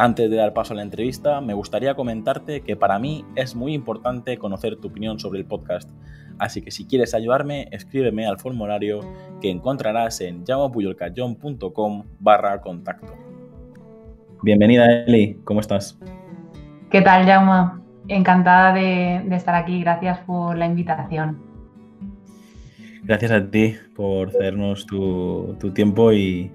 Antes de dar paso a la entrevista, me gustaría comentarte que para mí es muy importante conocer tu opinión sobre el podcast. Así que si quieres ayudarme, escríbeme al formulario que encontrarás en llamapuyolcayón.com barra contacto. Bienvenida Eli, ¿cómo estás? ¿Qué tal, Jaume? Encantada de, estar aquí, gracias por la invitación. Gracias a ti por cedernos tu, tiempo y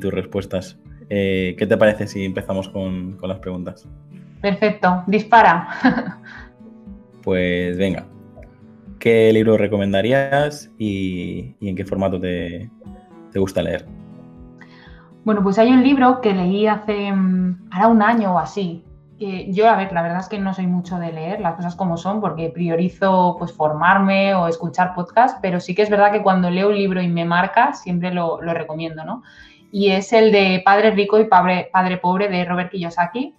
tus respuestas. Eh, ¿Qué te parece si empezamos con, las preguntas? Perfecto, dispara. pues venga, ¿qué libro recomendarías y, en qué formato te, gusta leer? Bueno, pues hay un libro que leí hace mm, ahora un año o así. yo, a ver, la verdad es que no soy mucho de leer las cosas como son porque priorizo pues formarme o escuchar podcast, pero sí que es verdad que cuando leo un libro y me marca, siempre lo, lo recomiendo, ¿no? Y es el de Padre Rico y Padre, Pobre de Robert Kiyosaki.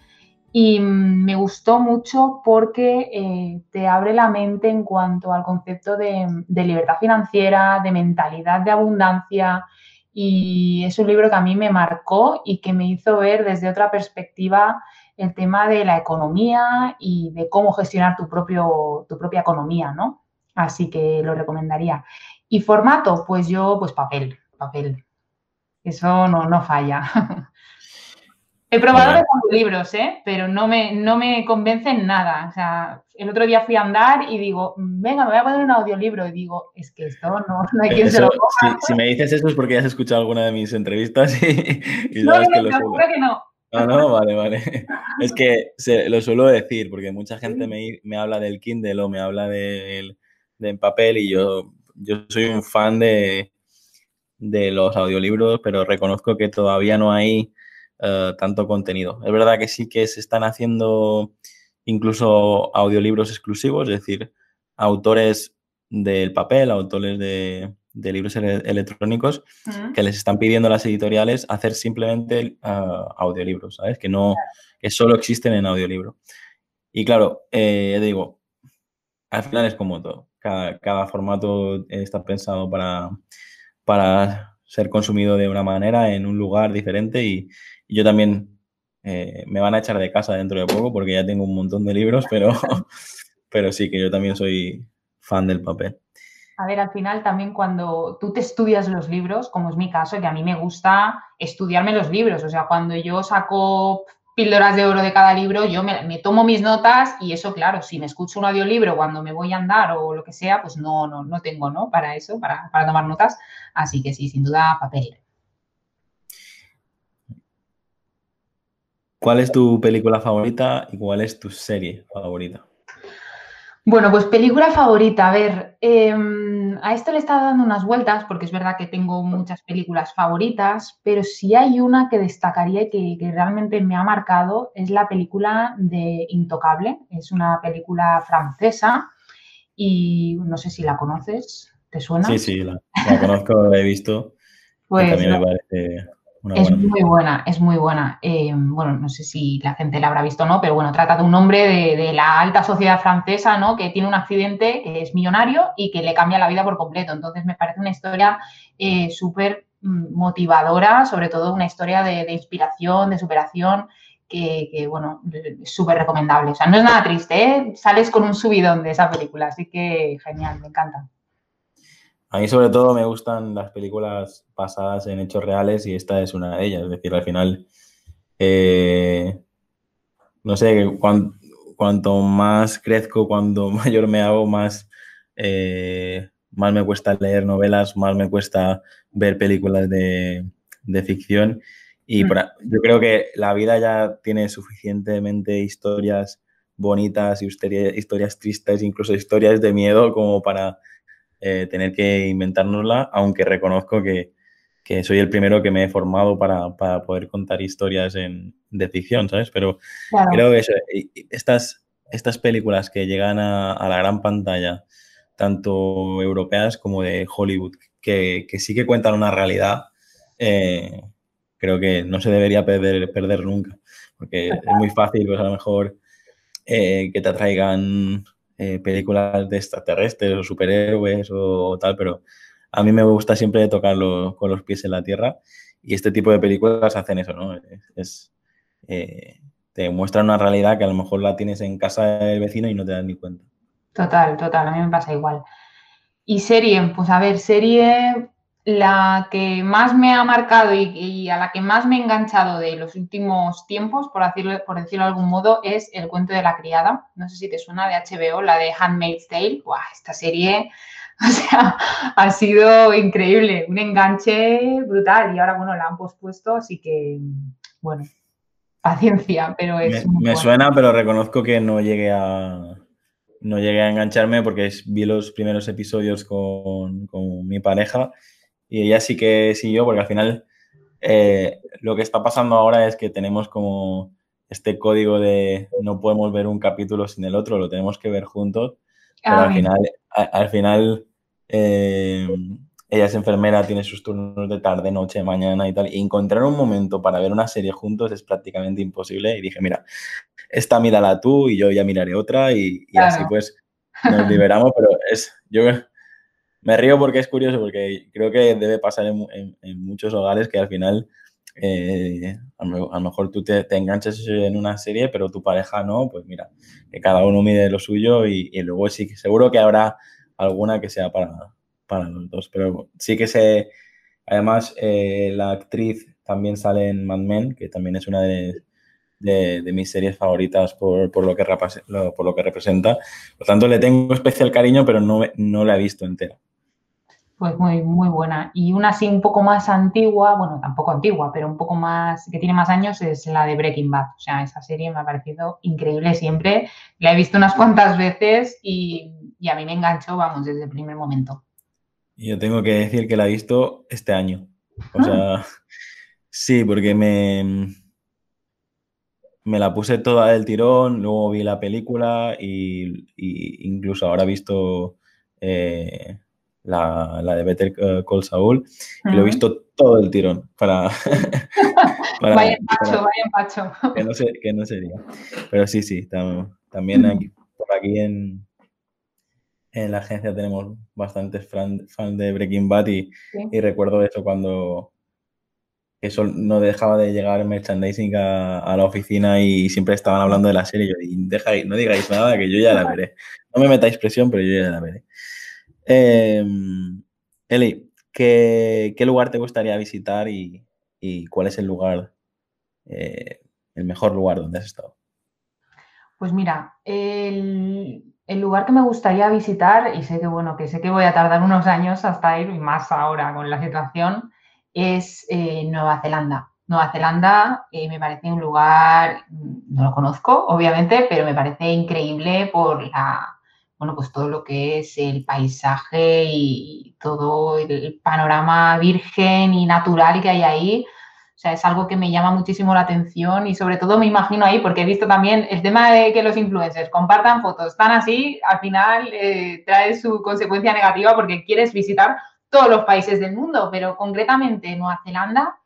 Y me gustó mucho porque eh, te abre la mente en cuanto al concepto de, libertad financiera, de mentalidad de abundancia. Y es un libro que a mí me marcó y que me hizo ver desde otra perspectiva el tema de la economía y de cómo gestionar tu, propio, tu propia economía, ¿no? Así que lo recomendaría. ¿Y formato? Pues yo, pues papel, papel. Eso no, no falla. He probado de libros, ¿eh? pero no me, no me convencen nada. O sea, el otro día fui a andar y digo, venga, me voy a poner un audiolibro. Y digo, es que esto no, no hay quien se lo coja. Si, me dices eso es porque has escuchado alguna de mis entrevistas y, no, sabes que lo que no. Ah, no, vale, vale. Es que lo suelo decir porque mucha gente me, me habla del Kindle o me habla del de, de papel y yo, yo soy un fan de, de los audiolibros, pero reconozco que todavía no hay eh, tanto contenido. Es verdad que sí que se están haciendo incluso audiolibros exclusivos, es decir, autores del papel, autores de, libros electrónicos, que les están pidiendo a las editoriales hacer simplemente uh, audiolibros, ¿sabes? Que no, que solo existen en audiolibro. Y claro, eh, digo, al final es como todo. Cada, cada formato está pensado para, para ser consumido de una manera en un lugar diferente y, yo también eh, me van a echar de casa dentro de poco porque ya tengo un montón de libros, pero, pero sí que yo también soy fan del papel. A ver, al final también cuando tú te estudias los libros, como es mi caso, que a mí me gusta estudiarme los libros, o sea, cuando yo saco píldoras de oro de cada libro, yo me, tomo mis notas y eso, claro, si me escucho un audiolibro cuando me voy a andar o lo que sea, pues no, no, no tengo, ¿no? Para eso, para, para tomar notas. Así que sí, sin duda, papel. ¿Cuál es tu película favorita y cuál es tu serie favorita? Bueno, pues película favorita, a ver, em, a esto le he estado dando unas vueltas porque es verdad que tengo muchas películas favoritas, pero si hay una que destacaría y que, realmente me ha marcado es la película de Intocable. Es una película francesa y no sé si la conoces, ¿te suena? Sí, sí, la, conozco, la he visto. Pues, también me parece es muy buena, es muy buena. Eh, bueno, no sé si la gente la habrá visto o no, pero bueno, trata de un hombre de, la alta sociedad francesa, ¿no? Que tiene un accidente, que es millonario y que le cambia la vida por completo. Entonces me parece una historia eh, súper mm, motivadora, sobre todo una historia de, inspiración, de superación, que, bueno, es súper recomendable. O sea, no es nada triste, ¿eh? Sales con un subidón de esa película, así que genial, me encanta. A mí sobre todo me gustan las películas basadas en hechos reales y esta es una de ellas. Es decir, al final, eh, no sé, cuanto más crezco, cuanto mayor me hago, más, eh, más me cuesta leer novelas, más me cuesta ver películas de, ficción. Y mm. yo creo que la vida ya tiene suficientemente historias bonitas, historias tristes, incluso historias de miedo como para eh, tener que inventárnosla, aunque reconozco que, soy el primero que me he formado para, poder contar historias en, de ficción, ¿sabes? Pero creo que estas estas películas que llegan a, la gran pantalla, tanto europeas como de Hollywood, que, sí que cuentan una realidad, eh, creo que no se debería perder, perder nunca, porque es muy fácil, pues a lo mejor, eh, que te atraigan eh, películas de extraterrestres o superhéroes o, tal, pero a mí me gusta siempre tocarlo con los pies en la tierra y este tipo de películas hacen eso, ¿no? Es, te muestran una realidad que a lo mejor la tienes en casa del vecino y no te das ni cuenta. Total, total, a mí me pasa igual. Y serie, pues a ver, serie la que más me ha marcado y, a la que más me he enganchado de los últimos tiempos, por decirlo, por decirlo de algún modo, es El cuento de la criada. No sé si te suena de HBO, la de Handmaid's Tale. Buah, esta serie, o sea, ha sido increíble, un enganche brutal. Y ahora, bueno, la han pospuesto, así que, bueno, paciencia, pero es... Me, suena, pero reconozco que no llegué a... No llegué a engancharme porque vi los primeros episodios con, mi pareja y ella sí que siguió porque al final eh, lo que está pasando ahora es que tenemos como este código de no podemos ver un capítulo sin el otro, lo tenemos que ver juntos, pero al final, al final eh, ella es enfermera, tiene sus turnos de tarde, noche, mañana y tal. Y encontrar un momento para ver una serie juntos es prácticamente imposible. Y dije, mira, esta mírala tú y yo ya miraré otra y, así pues nos liberamos. Pero es, yo me río porque es curioso, porque creo que debe pasar en, muchos hogares que al final eh, a, lo, mejor tú te, enganchas en una serie, pero tu pareja no, pues mira, que cada uno mide lo suyo y, y luego sí que seguro que habrá alguna que sea para para los dos. Pero sí que sé, además, eh, la actriz también sale en Mad Men, que también es una de, mis series favoritas por, lo que por lo que representa. Por tanto, le tengo especial cariño, pero no, no la he visto entera. Pues muy, muy buena. Y una así un poco más antigua, bueno, tampoco antigua, pero un poco más, que tiene más años, es la de Breaking Bad. O sea, esa serie me ha parecido increíble siempre. La he visto unas cuantas veces y, y a mí me enganchó, vamos, desde el primer momento. Yo tengo que decir que la he visto este año. O sea, ah. sí, porque me, me la puse toda del tirón, luego vi la película y, incluso ahora he visto eh, la, de Better Call Saul y lo he visto todo el tirón para... vaya pacho, vaya pacho. Que no, sé, que no sería. Pero sí, sí, también aquí, por aquí en, en la agencia tenemos bastantes fans de Breaking Bad y, recuerdo eso cuando eso no dejaba de llegar merchandising a, la oficina y siempre estaban hablando de la serie. Y deja, no digáis nada, que yo ya la veré. No me metáis presión, pero yo ya la veré. Em, Eli, ¿qué, lugar te gustaría visitar y, cuál es el lugar, eh, el mejor lugar donde has estado? Pues mira, el, lugar que me gustaría visitar, y sé que bueno, que sé que voy a tardar unos años hasta ir, y más ahora con la situación, es eh, Nueva Zelanda. Nueva Zelanda eh, me parece un lugar, no lo conozco, obviamente, pero me parece increíble por la, bueno, pues todo lo que es el paisaje y todo el panorama virgen y natural que hay ahí. O sea, es algo que me llama muchísimo la atención y sobre todo me imagino ahí, porque he visto también el tema de que los influencers compartan fotos tan así, al final eh, trae su consecuencia negativa porque quieres visitar todos los países del mundo, pero concretamente Nueva Zelanda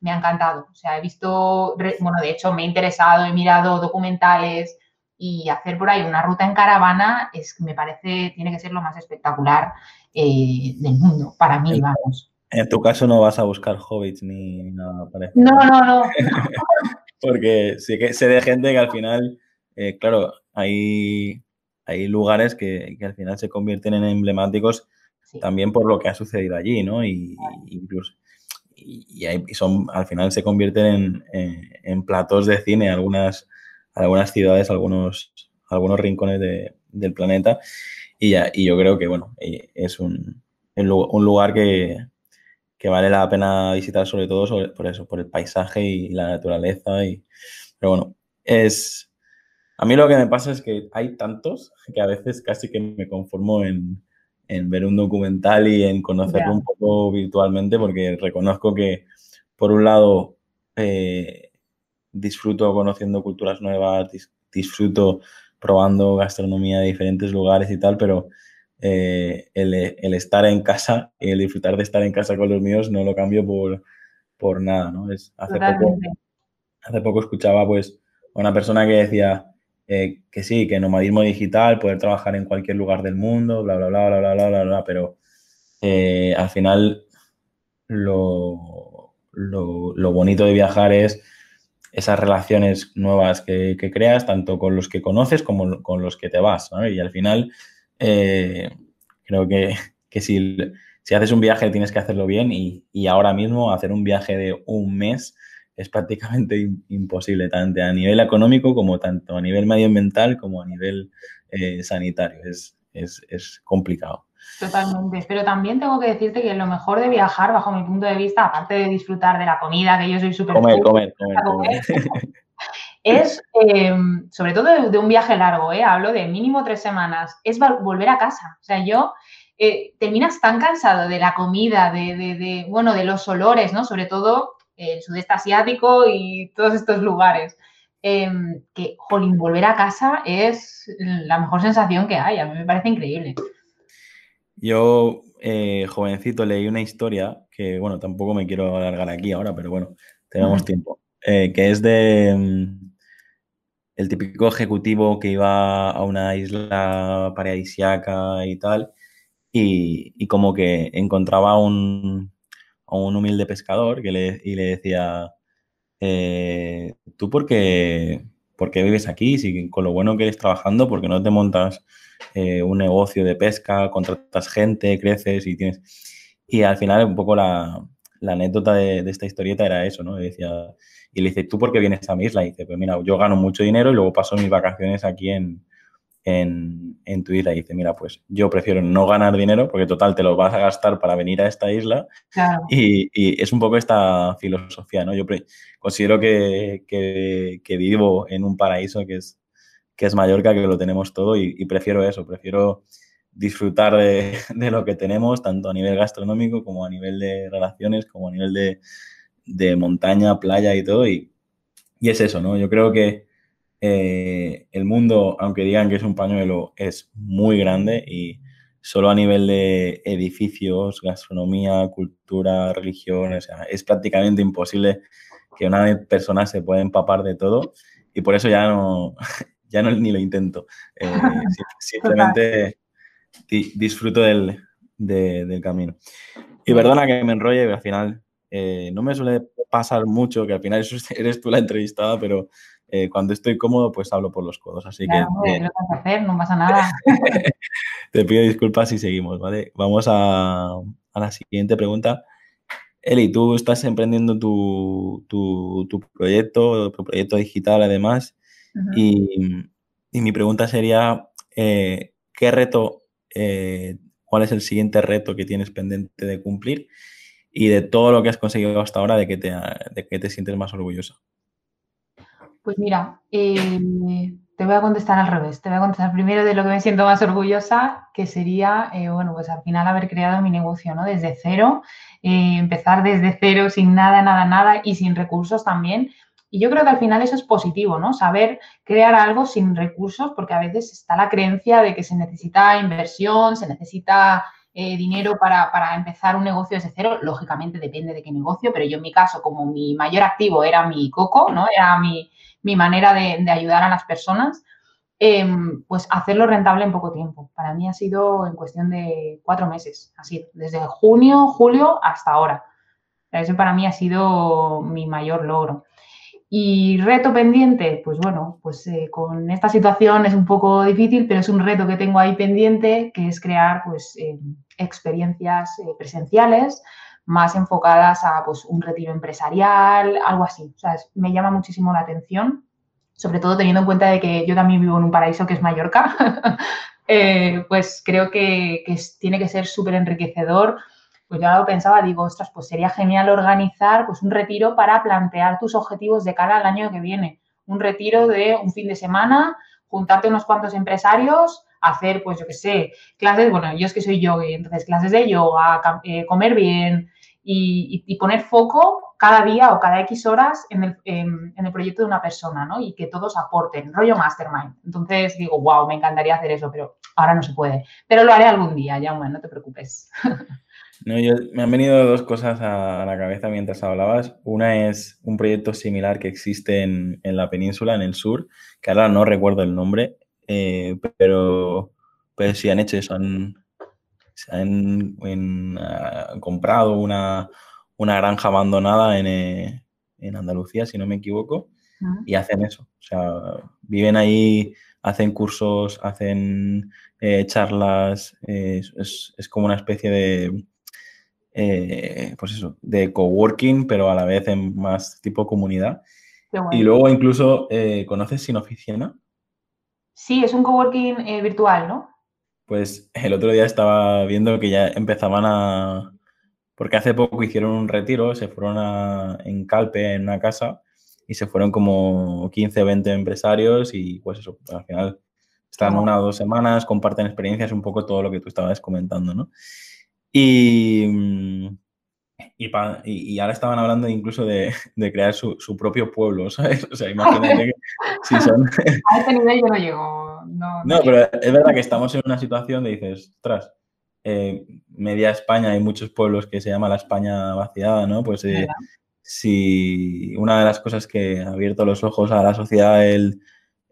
me ha encantado. O sea, he visto, bueno, de hecho me he interesado, he mirado documentales y hacer por ahí una ruta en caravana es me parece, tiene que ser lo más espectacular eh, del mundo, para mí, vamos. En tu caso no vas a buscar hobbits ni nada parecido. No, no, no. Porque sí que sé de gente que al final, eh, claro, hay, hay lugares que, al final se convierten en emblemáticos también por lo que ha sucedido allí, ¿no? Y, incluso y, son al final se convierten en, platos de cine algunas algunas ciudades, algunos algunos rincones del planeta y, ya, y yo creo que bueno es un, un lugar que, que vale la pena visitar sobre todo por eso, por el paisaje y la naturaleza. Y, pero bueno, es... A mí lo que me pasa es que hay tantos que a veces casi que me conformo en, ver un documental y en conocerlo un poco virtualmente porque reconozco que, por un lado, eh, disfruto conociendo culturas nuevas, disfruto probando gastronomía de diferentes lugares y tal, pero eh, el, estar en casa y el disfrutar de estar en casa con los míos no lo cambio por, por nada, ¿no? Es, hace, poco, hace poco escuchaba pues a una persona que decía eh, que sí, que nomadismo digital, poder trabajar en cualquier lugar del mundo, bla, bla, bla, bla, bla, bla, bla, bla pero eh, al final lo, lo, bonito de viajar es esas relaciones nuevas que, creas, tanto con los que conoces como con los que te vas. Y al final, eh, creo que, si, si, haces un viaje tienes que hacerlo bien y, y, ahora mismo hacer un viaje de un mes es prácticamente imposible, tanto a nivel económico como tanto a nivel medioambiental como a nivel eh, sanitario. Es, es, es complicado. Totalmente, pero también tengo que decirte que lo mejor de viajar, bajo mi punto de vista, aparte de disfrutar de la comida, que yo soy súper... Comer, comer, comer, es, em, sobre todo de, un viaje largo, ¿eh? hablo de mínimo tres semanas, es volver a casa. O sea, yo eh, terminas tan cansado de la comida, de, de, bueno, de los olores, ¿no? Sobre todo el sudeste asiático y todos estos lugares. Em, que, jolín, volver a casa es la mejor sensación que hay. A mí me parece increíble. Yo, eh, jovencito, leí una historia que, bueno, tampoco me quiero alargar aquí ahora, pero bueno, tenemos tiempo. Eh, que es de mm, el típico ejecutivo que iba a una isla paradisiaca y tal, y, como que encontraba un, a un humilde pescador que le, y le decía, eh, ¿tú por qué, por qué vives aquí? Si con lo bueno que eres trabajando, ¿por qué no te montas eh, un negocio de pesca, contratas gente, creces y tienes... Y al final un poco la, anécdota de, esta historieta era eso, ¿no? Y, decía, y le dice, ¿tú por qué vienes a mi isla? Y dice, pues mira, yo gano mucho dinero y luego paso mis vacaciones aquí en, en, en, tu isla. Y dice, mira, pues yo prefiero no ganar dinero porque total te lo vas a gastar para venir a esta isla. Y, y, es un poco esta filosofía, ¿no? Yo considero que, que, que, vivo en un paraíso que es que es Mallorca, que lo tenemos todo y, prefiero eso, prefiero disfrutar de, lo que tenemos, tanto a nivel gastronómico como a nivel de relaciones, como a nivel de, montaña, playa y todo. Y, es eso, ¿no? Yo creo que eh, el mundo, aunque digan que es un pañuelo, es muy grande y solo a nivel de edificios, gastronomía, cultura, religión, o sea, es prácticamente imposible que una persona se pueda empapar de todo y por eso ya no, ya no ni lo intento. Eh, simplemente disfruto del, camino. Y perdona que me enrolle, al final eh, no me suele pasar mucho, que al final eres tú la entrevistada, pero eh, cuando estoy cómodo, pues hablo por los codos. Así que. hacer, no pasa nada. te pido disculpas y seguimos, ¿vale? Vamos a, la siguiente pregunta. Eli, tú estás emprendiendo tu, tu, tu proyecto, tu proyecto digital además, y, mi pregunta sería, eh, ¿qué reto, eh, cuál es el siguiente reto que tienes pendiente de cumplir? Y de todo lo que has conseguido hasta ahora, ¿de qué te, de qué te sientes más orgullosa? Pues mira, eh, te voy a contestar al revés. Te voy a contestar primero de lo que me siento más orgullosa, que sería, bueno, pues al final haber creado mi negocio, ¿no? Desde cero, empezar desde cero, sin nada, nada, nada y sin recursos también y yo creo que al final eso es positivo, ¿no? Saber crear algo sin recursos, porque a veces está la creencia de que se necesita inversión, se necesita eh, dinero para, empezar un negocio desde cero. Lógicamente depende de qué negocio, pero yo en mi caso, como mi mayor activo era mi coco, ¿no? Era mi, manera de, ayudar a las personas, em, pues hacerlo rentable en poco tiempo. Para mí ha sido en cuestión de cuatro meses, así, desde junio, julio hasta ahora. Eso para mí ha sido mi mayor logro. Y reto pendiente, pues bueno, pues eh, con esta situación es un poco difícil, pero es un reto que tengo ahí pendiente, que es crear pues eh, experiencias eh, presenciales más enfocadas a pues un retiro empresarial, algo así. O sea, me llama muchísimo la atención, sobre todo teniendo en cuenta de que yo también vivo en un paraíso que es Mallorca, pues creo que, que tiene que ser súper enriquecedor pues yo lo pensaba, digo, ostras, pues sería genial organizar pues un retiro para plantear tus objetivos de cara al año que viene. Un retiro de un fin de semana, juntarte unos cuantos empresarios, hacer, pues yo qué sé, clases, bueno, yo es que soy yogi, entonces clases de yoga, eh, comer bien y, poner foco cada día o cada X horas en el, en, el, proyecto de una persona, ¿no? Y que todos aporten, rollo mastermind. Entonces digo, wow, me encantaría hacer eso, pero ahora no se puede. Pero lo haré algún día, ya, bueno, no te preocupes. No, yo, me han venido dos cosas a, la cabeza mientras hablabas. Una es un proyecto similar que existe en, en la península, en el sur, que ahora no recuerdo el nombre, eh, pero, pero sí han hecho eso, han, han, ah, comprado una, una, granja abandonada en, eh, en, Andalucía, si no me equivoco, y hacen eso. O sea, viven ahí, hacen cursos, hacen eh, charlas, es, es, como una especie de, pues eso, de coworking, pero a la vez en más tipo comunidad. Y luego incluso, ¿conoces Sin Oficina? Sí, es un coworking virtual, ¿no? Pues el otro día estaba viendo que ya empezaban a... Porque hace poco hicieron un retiro, se fueron a, en Calpe, en una casa, y se fueron como 15 o 20 empresarios y pues eso, al final están una o dos semanas, comparten experiencias, un poco todo lo que tú estabas comentando, ¿no? Y, mm, y, ahora estaban hablando incluso de, crear su, propio pueblo, ¿sabes? O sea, imagínate que si son... A ese nivel yo no llego. No, no, pero es verdad que estamos en una situación de dices, ostras, eh, media España hay muchos pueblos que se llama la España vaciada, ¿no? Pues eh, si una de las cosas que ha abierto los ojos a la sociedad el,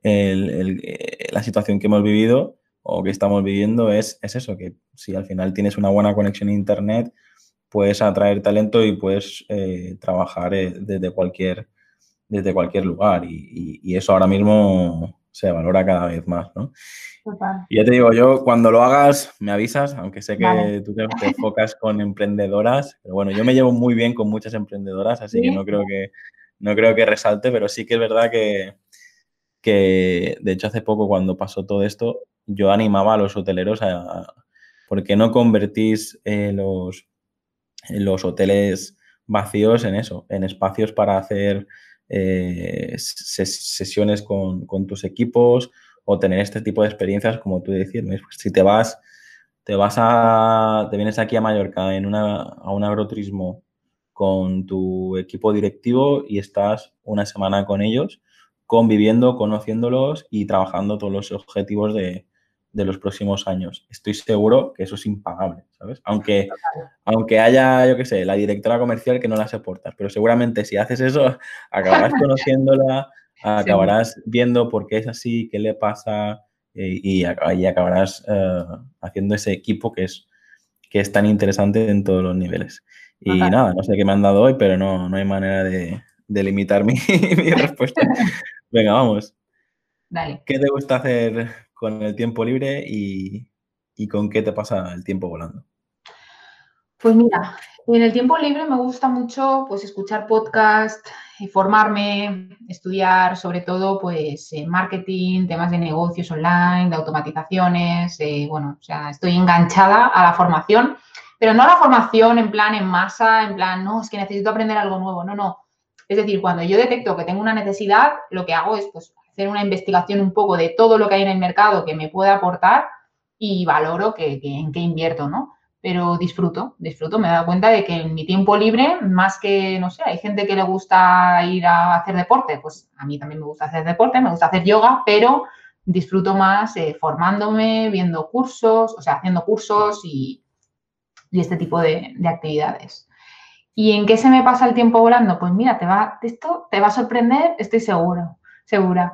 eh, la situación que hemos vivido o que estamos viviendo es, es eso, que si al final tienes una buena conexión a Internet, puedes atraer talento y puedes eh, trabajar eh, desde, cualquier, desde cualquier lugar. Y, eso ahora mismo se valora cada vez más, ¿no? Y ya te digo, yo cuando lo hagas me avisas, aunque sé que tú te, enfocas con emprendedoras, pero bueno, yo me llevo muy bien con muchas emprendedoras, así que no creo que no creo que resalte, pero sí que es verdad que, que de hecho hace poco cuando pasó todo esto, yo animaba a los hoteleros a, a ¿por qué no convertís eh, los, los hoteles vacíos en eso, en espacios para hacer eh, sesiones con, tus equipos o tener este tipo de experiencias, como tú decías. Pues si te vas, te vas a, te vienes aquí a Mallorca en una, a un agroturismo con tu equipo directivo y estás una semana con ellos, conviviendo, conociéndolos y trabajando todos los objetivos de, de los próximos años. Estoy seguro que eso es impagable, ¿sabes? Aunque, aunque haya, yo qué sé, la directora comercial que no la soportas, pero seguramente si haces eso, acabarás conociéndola, acabarás viendo por qué es así, qué le pasa eh, y, acabarás eh, haciendo ese equipo que es, que es tan interesante en todos los niveles. Y nada, no sé qué me han dado hoy, pero no, no hay manera de, limitar mi, mi respuesta. Venga, vamos. Dale. ¿Qué te gusta hacer con el tiempo libre y, con qué te pasa el tiempo volando? Pues mira, en el tiempo libre me gusta mucho pues escuchar podcast, formarme, estudiar sobre todo pues marketing, temas de negocios online, de automatizaciones, eh, bueno, o sea, estoy enganchada a la formación, pero no a la formación en plan en masa, en plan, no, es que necesito aprender algo nuevo, no, no. Es decir, cuando yo detecto que tengo una necesidad, lo que hago es pues hacer una investigación un poco de todo lo que hay en el mercado que me puede aportar y valoro que, en qué invierto, ¿no? Pero disfruto, disfruto, me he dado cuenta de que en mi tiempo libre, más que, no sé, hay gente que le gusta ir a hacer deporte, pues a mí también me gusta hacer deporte, me gusta hacer yoga, pero disfruto más eh, formándome, viendo cursos, o sea, haciendo cursos y, este tipo de, de, actividades. ¿Y en qué se me pasa el tiempo volando? Pues mira, te va, esto te va a sorprender, estoy seguro segura.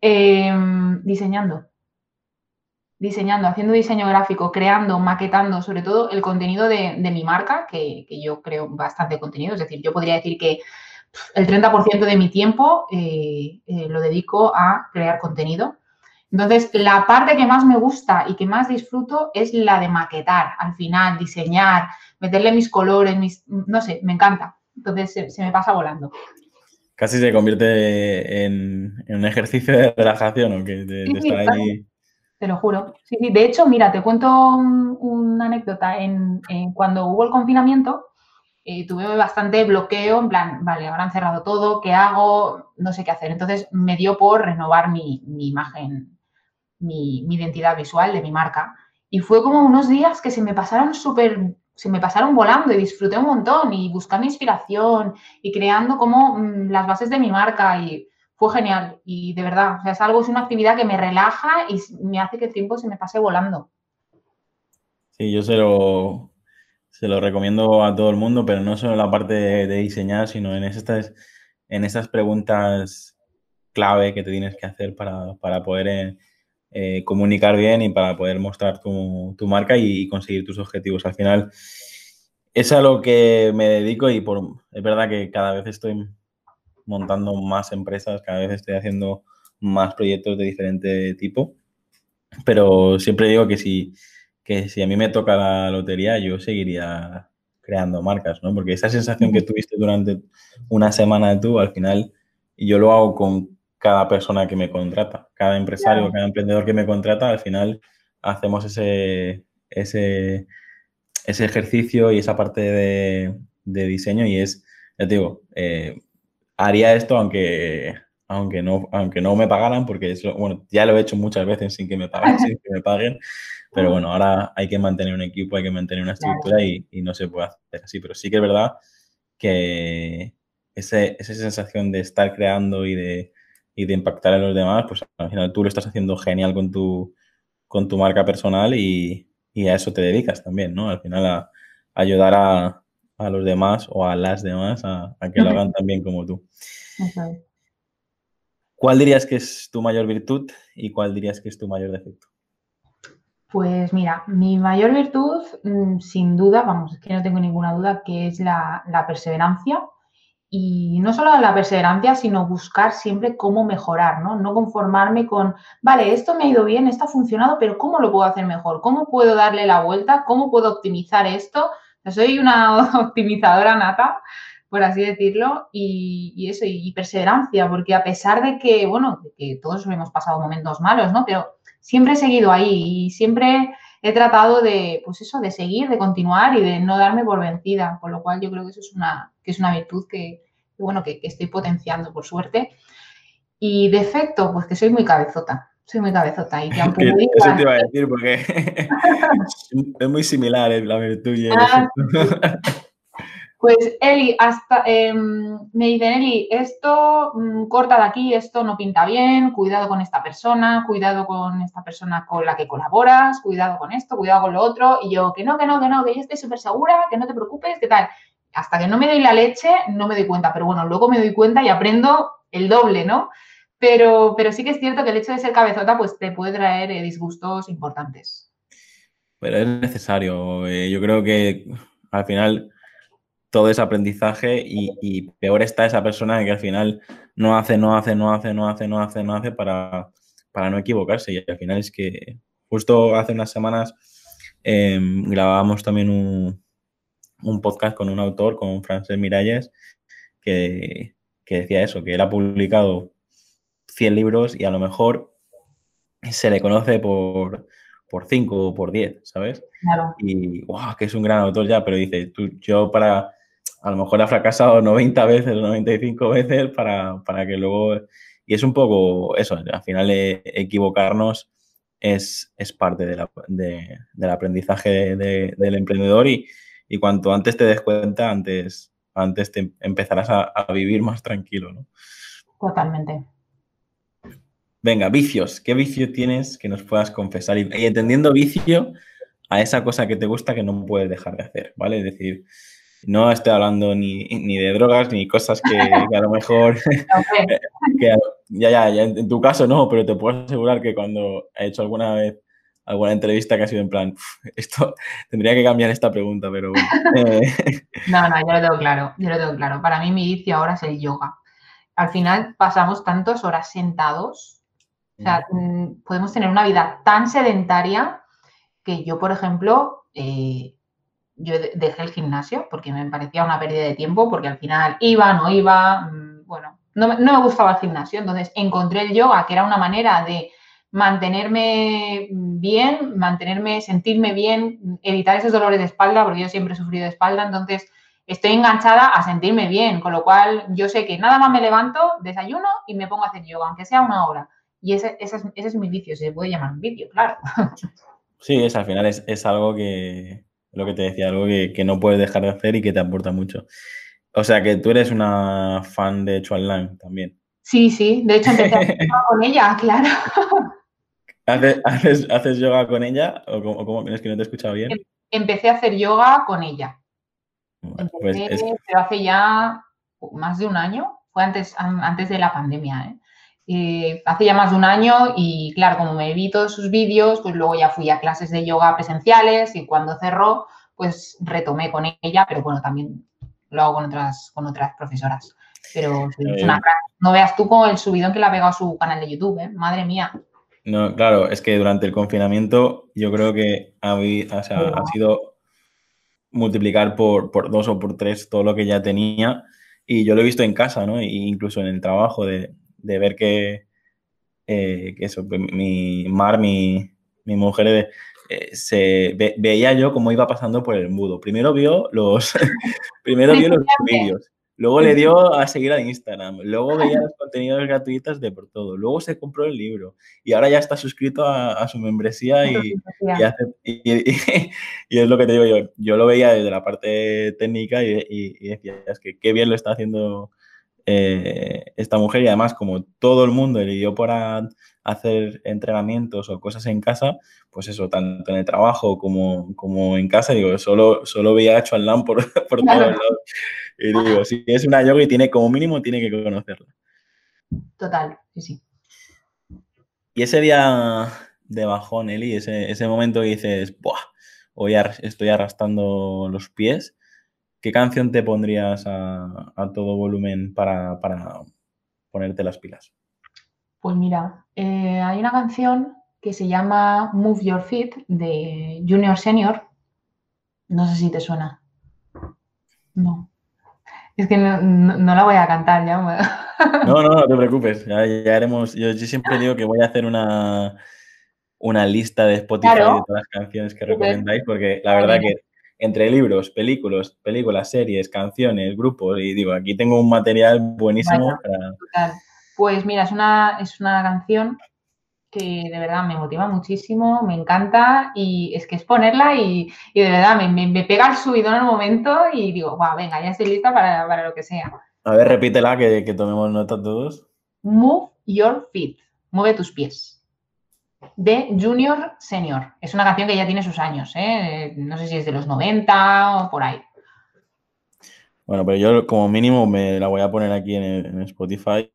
Em, diseñando. Diseñando, haciendo diseño gráfico, creando, maquetando, sobre todo el contenido de, mi marca, que, yo creo bastante contenido. Es decir, yo podría decir que el 30% de mi tiempo eh, eh, lo dedico a crear contenido. Entonces, la parte que más me gusta y que más disfruto es la de maquetar, al final, diseñar, meterle mis colores, mis, no sé, me encanta. Entonces, se me pasa volando casi se convierte en, un ejercicio de relajación, ¿o que de, estar ahí. Te lo juro. Sí, sí. De hecho, mira, te cuento una anécdota. En, cuando hubo el confinamiento, eh, tuve bastante bloqueo, en plan, vale, ahora han cerrado todo, ¿qué hago? No sé qué hacer. Entonces me dio por renovar mi, imagen, mi, mi, identidad visual de mi marca. Y fue como unos días que se me pasaron súper se me pasaron volando y disfruté un montón y buscando inspiración y creando como mm, las bases de mi marca y fue genial y de verdad, o sea, es algo, es una actividad que me relaja y me hace que el tiempo se me pase volando. Sí, yo se lo, se lo recomiendo a todo el mundo, pero no solo en la parte de, diseñar, sino en estas, en estas preguntas clave que te tienes que hacer para, poder eh, comunicar bien y para poder mostrar tu, marca y, conseguir tus objetivos. Al final, es a lo que me dedico y por, es verdad que cada vez estoy montando más empresas, cada vez estoy haciendo más proyectos de diferente tipo, pero siempre digo que si, que si a mí me toca la lotería, yo seguiría creando marcas, ¿no? Porque esa sensación que tuviste durante una semana tú, al final, yo lo hago con cada persona que me contrata, cada empresario, cada emprendedor que me contrata, al final hacemos ese, ese, ese ejercicio y esa parte de, diseño y es, ya te digo, eh, haría esto aunque, aunque, no, aunque no me pagaran, porque bueno, ya lo he hecho muchas veces sin que me paguen, sin que me paguen, pero bueno, ahora hay que mantener un equipo, hay que mantener una estructura y, no se puede hacer así, pero sí que es verdad que ese, esa sensación de estar creando y de, y de impactar a los demás, pues al final tú lo estás haciendo genial con tu, con tu marca personal y, y a eso te dedicas también, ¿no? Al final a ayudar a, a los demás o a las demás a, que lo hagan también como tú. ¿Cuál dirías que es tu mayor virtud y cuál dirías que es tu mayor defecto? Pues mira, mi mayor virtud, mm, sin duda, vamos, es que no tengo ninguna duda, que es la, perseverancia. Y no solo la perseverancia, sino buscar siempre cómo mejorar, ¿no? No conformarme con, vale, esto me ha ido bien, esto ha funcionado, pero ¿cómo lo puedo hacer mejor? ¿Cómo puedo darle la vuelta? ¿Cómo puedo optimizar esto? soy una optimizadora nata, por así decirlo, y, eso, y perseverancia, porque a pesar de que, bueno, de que todos hemos pasado momentos malos, ¿no? Pero siempre he seguido ahí y siempre he tratado de, pues eso, de seguir, de continuar y de no darme por vencida, con lo cual yo creo que eso es una, que es una virtud que, bueno, que, que estoy potenciando, por suerte. Y defecto, pues que soy muy cabezota soy muy cabezota y Eso te iba a decir porque es muy similar eh, la virtud y ah, Pues Eli, hasta em, me dicen, Eli, esto mm, corta de aquí, esto no pinta bien, cuidado con esta persona, cuidado con esta persona con la que colaboras, cuidado con esto, cuidado con lo otro. Y yo, que no, que no, que no, que yo estoy súper segura, que no te preocupes, que tal. Hasta que no me doy la leche, no me doy cuenta, pero bueno, luego me doy cuenta y aprendo el doble, ¿no? Pero, pero sí que es cierto que el hecho de ser cabezota pues te puede traer eh, disgustos importantes. Pero es necesario. Eh, yo creo que al final todo es aprendizaje y, peor está esa persona que al final no hace, no hace, no hace, no hace, no hace, no hace para, para no equivocarse. Y al final es que justo hace unas semanas em, grabábamos también un, un, podcast con un autor, con Frances Miralles, que, que decía eso, que él ha publicado 100 libros y a lo mejor se le conoce por, por 5 o por 10, ¿sabes? Claro. Y, wow, que es un gran autor ya, pero dice, tú, yo para, a lo mejor ha fracasado 90 veces o 95 veces para, para que luego... Y es un poco eso, al final eh, equivocarnos es, es parte de la, de, del aprendizaje del emprendedor y, y, cuanto antes te des cuenta, antes, antes te empezarás a, a vivir más tranquilo, ¿no? Totalmente. Venga, vicios. ¿Qué vicio tienes que nos puedas confesar? Y, entendiendo vicio a esa cosa que te gusta que no puedes dejar de hacer, ¿vale? Es decir, no estoy hablando ni, de drogas ni cosas que, a lo mejor. ya, ya, ya, en tu caso no, pero te puedo asegurar que cuando he hecho alguna vez alguna entrevista que ha sido en plan, esto tendría que cambiar esta pregunta, pero bueno. no, no, yo lo tengo claro, yo lo tengo claro. Para mí mi vicio ahora es el yoga. Al final pasamos tantas horas sentados o sea, mm, podemos tener una vida tan sedentaria que yo, por ejemplo, eh, yo dejé el gimnasio porque me parecía una pérdida de tiempo, porque al final iba, no iba, mm, bueno, no, me gustaba el gimnasio. Entonces encontré el yoga, que era una manera de mantenerme bien, mantenerme, sentirme bien, evitar esos dolores de espalda, porque yo siempre he sufrido de espalda, entonces estoy enganchada a sentirme bien, con lo cual yo sé que nada más me levanto, desayuno y me pongo a hacer yoga, aunque sea una hora. Y ese, ese, es, ese es mi vicio, se puede llamar un vicio, claro. Sí, es, al final es, algo que, Lo que te decía, algo que, no puedes dejar de hacer y que te aporta mucho. O sea, que tú eres una fan de Chuan también. Sí, sí, de hecho empecé a con ella, claro. ¿Haces, yoga con ella o cómo, es que no te he escuchado bien? Em, empecé a hacer yoga con ella. Pues pero hace ya más de un año, fue antes, antes de la pandemia, ¿eh? Eh, hace ya más de un año y claro, como me vi todos sus vídeos, pues luego ya fui a clases de yoga presenciales y cuando cerró, pues retomé con ella, pero bueno, también lo hago con otras, con otras profesoras. Pero es una no veas tú con el subidón que le ha pegado a su canal de YouTube, ¿eh? madre mía. No, claro, es que durante el confinamiento yo creo que ha, ha sido multiplicar por, por, dos o por tres todo lo que ya tenía y yo lo he visto en casa, ¿no? E incluso en el trabajo de, de ver que, eh, que eso, pues, mi Mar, mi, mi mujer, eh, se veía yo cómo iba pasando por el mudo. Primero vio los, primero vio los vídeos Luego le dio a seguir a Instagram, luego veía los contenidos gratuitos de por todo, luego se compró el libro y ahora ya está suscrito a, su membresía y, y, es lo que te digo yo, yo lo veía desde la parte técnica y, decía, es que qué bien lo está haciendo eh, esta mujer y además como todo el mundo le dio por hacer entrenamientos o cosas en casa, pues eso, tanto en el trabajo como, como en casa, digo, solo, solo veía hecho al por, por todos lados. Y digo, si es una yoga y tiene como mínimo, tiene que conocerla. Total, sí, sí. Y ese día de bajón, Eli, ese, ese momento que dices, Buah, hoy estoy arrastrando los pies, ¿qué canción te pondrías a, todo volumen para, ponerte las pilas? Pues mira, eh, hay una canción que se llama Move Your Feet de Junior Senior. No sé si te suena. No. Es que no, la voy a cantar ya. No, no, no te preocupes. Ya, haremos. Yo, siempre digo que voy a hacer una, una lista de Spotify de todas las canciones que recomendáis, porque la verdad que entre libros, películas, películas, series, canciones, grupos, y digo, aquí tengo un material buenísimo para... Pues mira, es una, es una canción que de verdad me motiva muchísimo, me encanta y es que es ponerla y, de verdad me, pega el subidón en el momento y digo, va, venga, ya estoy lista para, lo que sea. A ver, repítela, que, que tomemos nota todos. Move Your Feet, mueve tus pies. De Junior Senior. Es una canción que ya tiene sus años, ¿eh? no sé si es de los 90 o por ahí. Bueno, pero yo como mínimo me la voy a poner aquí en, Spotify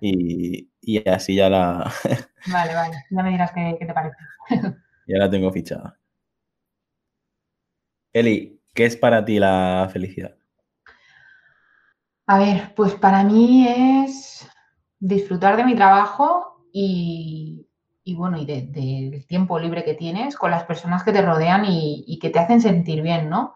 y, así ya la... vale, vale, ya me dirás qué, te parece. ya la tengo fichada. Eli, ¿qué es para ti la felicidad? A ver, pues para mí es disfrutar de mi trabajo y, bueno, y del tiempo libre que tienes con las personas que te rodean y, y que te hacen sentir bien, ¿no?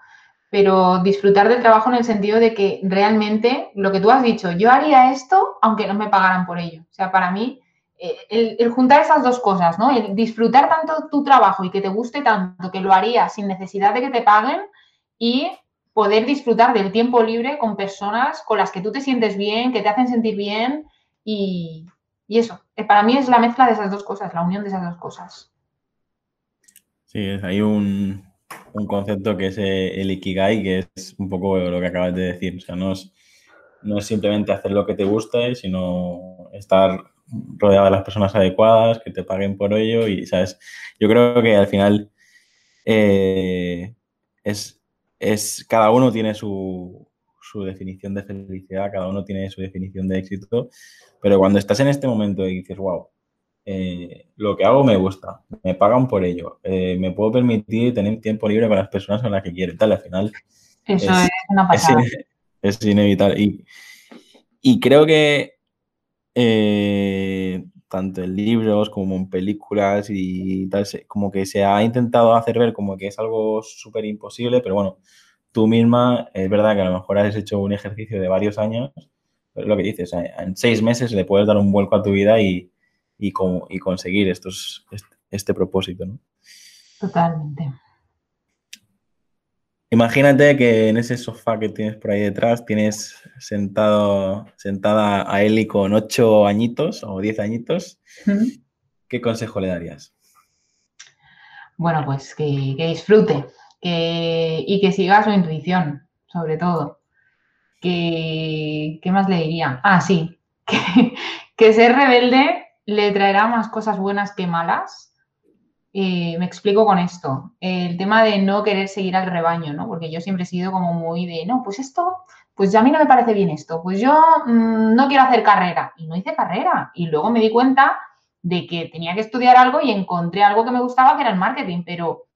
pero disfrutar del trabajo en el sentido de que realmente lo que tú has dicho, yo haría esto aunque no me pagaran por ello. O sea, para mí, eh, el, juntar esas dos cosas, ¿no? El disfrutar tanto tu trabajo y que te guste tanto que lo harías sin necesidad de que te paguen y poder disfrutar del tiempo libre con personas con las que tú te sientes bien, que te hacen sentir bien y, y eso. Eh, para mí es la mezcla de esas dos cosas, la unión de esas dos cosas. Sí, hay un, un concepto que es el Ikigai, que es un poco lo que acabas de decir. O sea, no es, no es simplemente hacer lo que te guste, sino estar rodeado de las personas adecuadas, que te paguen por ello y, ¿sabes? Yo creo que al final eh, es, es, cada uno tiene su, su definición de felicidad, cada uno tiene su definición de éxito, pero cuando estás en este momento y dices, wow, eh, lo que hago me gusta, me pagan por ello, eh, me puedo permitir tener tiempo libre con las personas con las que quiero tal, al final. Eso es, una pasada. Es, inevitable. Y, creo que eh, tanto en libros como en películas y tal, como que se ha intentado hacer ver como que es algo súper imposible, pero bueno, tú misma, es verdad que a lo mejor has hecho un ejercicio de varios años, pero es lo que dices, en seis meses le puedes dar un vuelco a tu vida y, y, y conseguir estos, este, propósito. ¿no? Totalmente. Imagínate que en ese sofá que tienes por ahí detrás tienes sentado, sentada a Eli con ocho añitos o diez añitos. ¿Qué consejo le darías? Bueno, pues que, disfrute, y que siga su intuición, sobre todo. Que, ¿Qué más le diría? Ah, sí, que, que ser rebelde le traerá más cosas buenas que malas. Eh, me explico con esto. El tema de no querer seguir al rebaño, ¿no? Porque yo siempre he sido como muy de, no, pues esto, pues ya a mí no me parece bien esto, pues yo mm, no quiero hacer carrera. Y no hice carrera. Y luego me di cuenta de que tenía que estudiar algo y encontré algo que me gustaba, que era el marketing, pero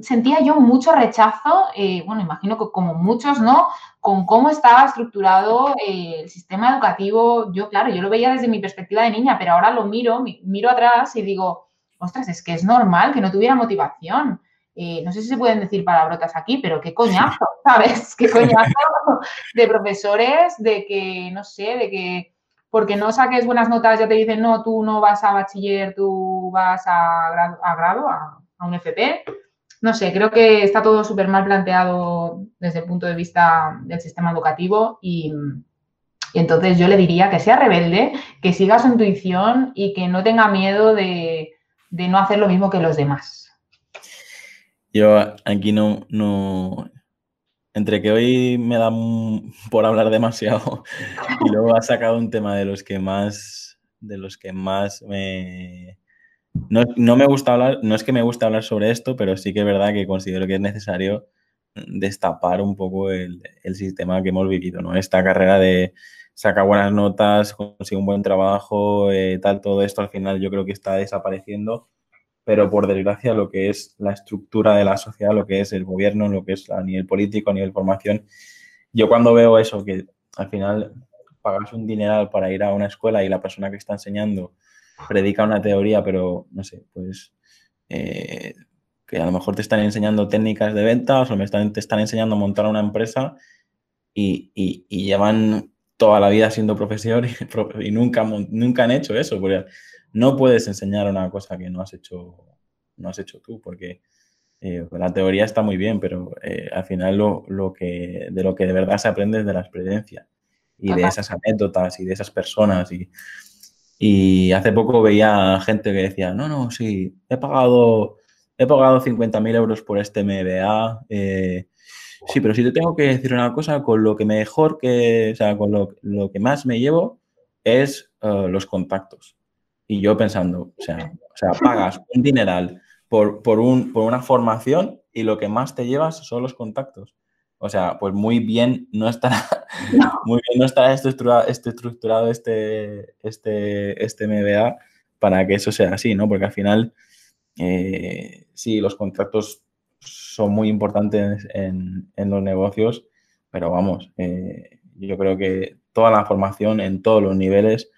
sentía yo mucho rechazo, eh, bueno, imagino que como muchos, ¿no? Con cómo estaba estructurado eh, el sistema educativo. Yo, claro, yo lo veía desde mi perspectiva de niña, pero ahora lo miro, miro atrás y digo, ostras, es que es normal que no tuviera motivación. Eh, no sé si se pueden decir palabrotas aquí, pero qué coñazo, ¿sabes? Qué coñazo de profesores, de que, no sé, de que porque no saques buenas notas ya te dicen, no, tú no vas a bachiller, tú vas a grado, a, un FP. No sé, creo que está todo súper mal planteado desde el punto de vista del sistema educativo y, entonces yo le diría que sea rebelde, que siga su intuición y que no tenga miedo de, no hacer lo mismo que los demás. Yo aquí no, no, entre que hoy me da por hablar demasiado y luego ha sacado un tema de los que más, de los que más me... No, me gusta hablar, no es que me guste hablar sobre esto, pero sí que es verdad que considero que es necesario destapar un poco el, sistema que hemos vivido, ¿no? Esta carrera de sacar buenas notas, conseguir un buen trabajo, eh, tal, todo esto al final yo creo que está desapareciendo pero por desgracia lo que es la estructura de la sociedad, lo que es el gobierno, lo que es a nivel político, a nivel formación, yo cuando veo eso, que al final pagas un dineral para ir a una escuela y la persona que está enseñando predica una teoría, pero no sé, pues eh, que a lo mejor te están enseñando técnicas de ventas o me están, te están enseñando a montar una empresa y, y, llevan toda la vida siendo profesor y, nunca, nunca han hecho eso. Porque no puedes enseñar una cosa que no has hecho, no has hecho tú, porque eh, la teoría está muy bien, pero eh, al final lo, que, de lo que de verdad se aprende es de la experiencia y de esas anécdotas y de esas personas. Y, y hace poco veía gente que decía, no, no, sí, he pagado, he pagado 50.000 euros por este MBA. Eh, sí, pero si te tengo que decir una cosa, con lo que mejor que, o sea, con lo, lo que más me llevo es los contactos. Y yo pensando, o sea, o sea pagas un dineral por, por, un, por una formación y lo que más te llevas son los contactos. O sea, pues muy bien no estará, muy bien no estará estructurado, este, estructurado este, este, este MBA para que eso sea así, ¿no? Porque al final, eh, sí, los contratos son muy importantes en, en los negocios, pero vamos, eh, yo creo que toda la formación en todos los niveles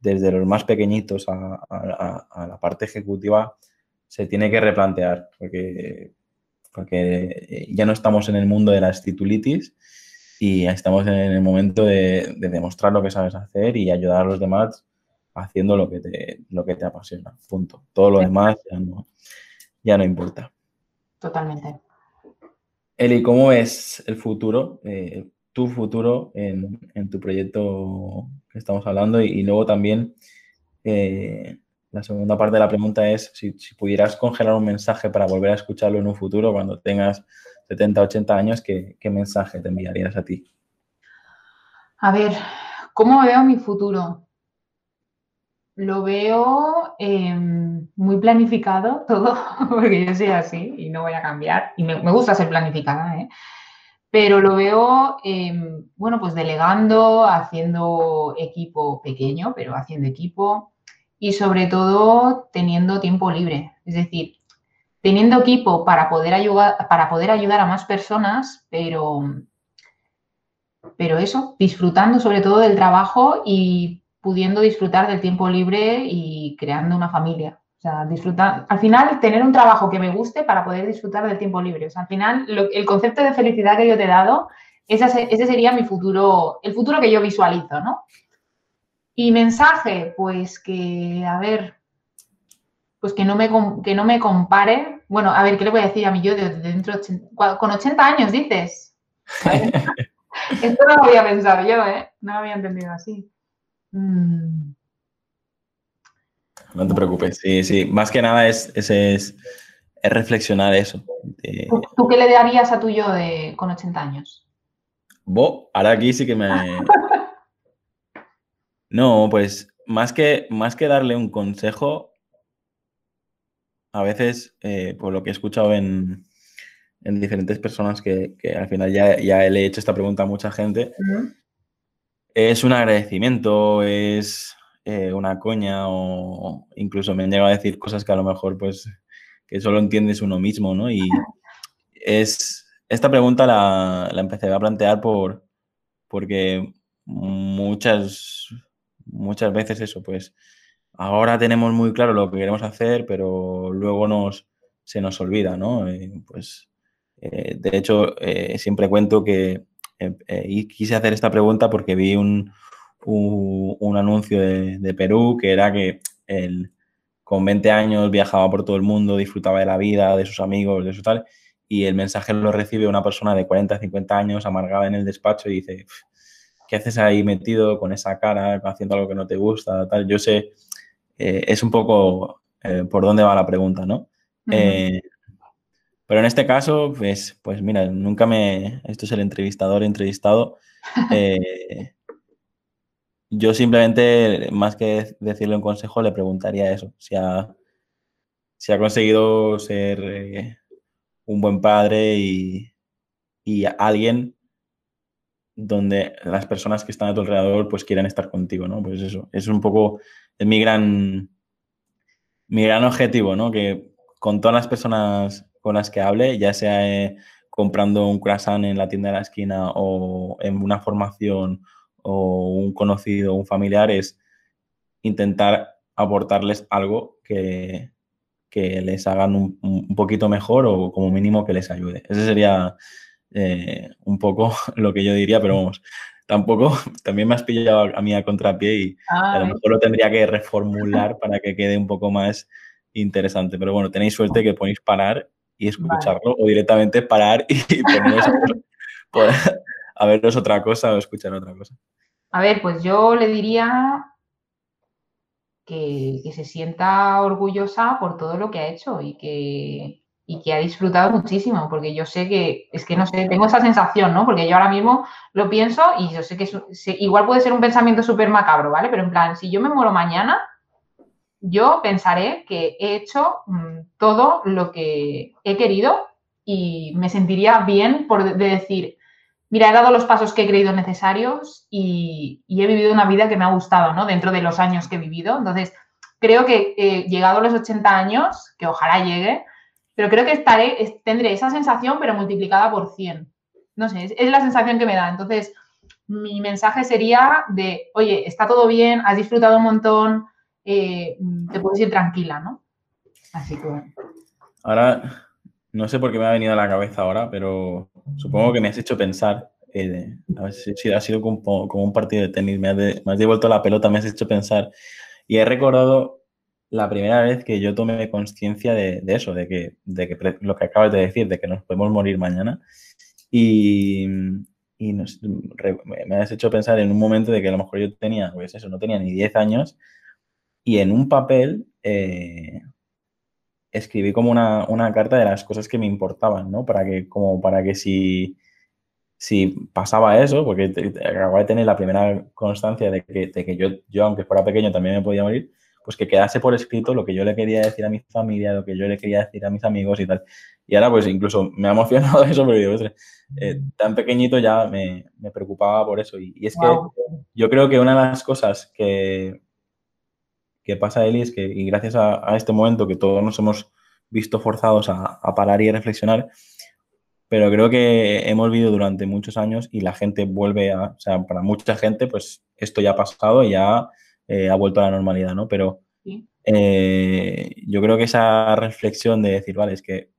desde los más pequeñitos a, la parte ejecutiva, se tiene que replantear, porque, porque ya no estamos en el mundo de las titulitis y estamos en el momento de, demostrar lo que sabes hacer y ayudar a los demás haciendo lo que te, lo que te apasiona. Punto. Todo lo demás ya no, ya no importa. Totalmente. Eli, ¿cómo es el futuro? Eh, tu futuro en, tu proyecto que estamos hablando y, luego también eh, la segunda parte de la pregunta es si, pudieras congelar un mensaje para volver a escucharlo en un futuro cuando tengas 70, 80 años, ¿qué, mensaje te enviarías a ti? A ver, ¿cómo veo mi futuro? Lo veo em, muy planificado todo, porque yo soy así y no voy a cambiar. Y me, gusta ser planificada, ¿eh? pero lo veo, em, bueno, pues delegando, haciendo equipo pequeño, pero haciendo equipo y sobre todo teniendo tiempo libre. Es decir, teniendo equipo para poder ayudar, para poder ayudar a más personas, pero, pero eso, disfrutando sobre todo del trabajo y pudiendo disfrutar del tiempo libre y creando una familia disfrutar, al final, tener un trabajo que me guste para poder disfrutar del tiempo libre. O sea, al final, el concepto de felicidad que yo te he dado, ese, ese sería mi futuro, el futuro que yo visualizo, ¿no? Y mensaje, pues que, a ver, pues que no me, que no me compare. Bueno, a ver, ¿qué le voy a decir a mí yo de, dentro con 80 años, dices? Esto no lo había pensado yo, ¿eh? No lo había entendido así. no te preocupes. Sí, sí. Más que nada es, es es reflexionar eso. ¿Tú, qué le darías a tu yo de, con 80 años? Bo, ahora aquí sí que me... No, pues más que, más que darle un consejo, a veces, eh, por lo que he escuchado en, en diferentes personas que, que, al final ya, ya le he hecho esta pregunta a mucha gente, es un agradecimiento, es eh, una coña o incluso me han llegado a decir cosas que a lo mejor pues que solo entiendes uno mismo, ¿no? Y es, esta pregunta la, la empecé a plantear por, porque muchas, muchas veces eso, pues ahora tenemos muy claro lo que queremos hacer, pero luego nos, se nos olvida, ¿no? Eh, pues, eh, de hecho, eh, siempre cuento que y quise hacer esta pregunta porque vi un, un, un anuncio de, de, Perú que era que el, con 20 años viajaba por todo el mundo, disfrutaba de la vida, de sus amigos, de su tal, y el mensaje lo recibe una persona de 40, 50 años, amargada en el despacho, y dice, ¿qué haces ahí metido con esa cara, haciendo algo que no te gusta? Tal? Yo sé, eh, es un poco eh, por dónde va la pregunta, ¿no? Uh -huh. eh, pero en este caso, pues, pues mira, nunca me, esto es el entrevistador entrevistado, yo simplemente, más que decirle un consejo, le preguntaría eso, si ha, si ha conseguido ser un buen padre y, y, alguien donde las personas que están a tu alrededor pues quieran estar contigo, ¿no? Pues eso, es un poco, es mi gran, mi gran objetivo, ¿no? Que con todas las personas con las que hable, ya sea eh, comprando un croissant en la tienda de la esquina o en una formación o un conocido un familiar es intentar aportarles algo que, que les hagan un, un, poquito mejor o como mínimo que les ayude. Ese sería eh, un poco lo que yo diría, pero vamos, tampoco, también me has pillado a mí a contrapié y a lo mejor lo tendría que reformular para que quede un poco más interesante. Pero bueno, tenéis suerte que ponéis parar y escucharlo vale. o directamente parar y poneros a, a veros otra cosa o escuchar otra cosa. A ver, pues yo le diría que, que, se sienta orgullosa por todo lo que ha hecho y que, y que ha disfrutado muchísimo, porque yo sé que, es que no sé, tengo esa sensación, ¿no? Porque yo ahora mismo lo pienso y yo sé que es, igual puede ser un pensamiento súper macabro, ¿vale? Pero en plan, si yo me muero mañana, yo pensaré que he hecho mmm, todo lo que he querido y me sentiría bien por de decir, mira, he dado los pasos que he creído necesarios y, y, he vivido una vida que me ha gustado, ¿no? Dentro de los años que he vivido. Entonces, creo que eh, llegado a los 80 años, que ojalá llegue, pero creo que estaré, tendré esa sensación, pero multiplicada por 100. No sé, es, la sensación que me da. Entonces, mi mensaje sería de, oye, está todo bien, has disfrutado un montón, eh, te puedes ir tranquila, ¿no? Así que. Ahora, no sé por qué me ha venido a la cabeza ahora, pero supongo que me has hecho pensar. Eh, a ver si, ha sido como, un partido de tenis, me has, me has, devuelto la pelota, me has hecho pensar. Y he recordado la primera vez que yo tomé conciencia de, eso, de que, de que lo que acabas de decir, de que nos podemos morir mañana. Y, y me has hecho pensar en un momento de que a lo mejor yo tenía, pues eso, no tenía ni 10 años, y en un papel eh, escribí como una, una, carta de las cosas que me importaban, ¿no? Para que, como para que si, si pasaba eso, porque acabo de tener la primera constancia de que, de que yo, yo, aunque fuera pequeño, también me podía morir, pues que quedase por escrito lo que yo le quería decir a mi familia, lo que yo le quería decir a mis amigos y tal. Y ahora, pues incluso me ha emocionado eso, pero digo, eh, tan pequeñito ya me, me, preocupaba por eso. Y, y es wow. que yo creo que una de las cosas que, que pasa, Eli, es que, y gracias a, a, este momento que todos nos hemos visto forzados a, a, parar y a reflexionar, pero creo que hemos vivido durante muchos años y la gente vuelve a, o sea, para mucha gente, pues esto ya ha pasado y ya eh, ha vuelto a la normalidad, ¿no? Pero eh, yo creo que esa reflexión de decir, vale, es que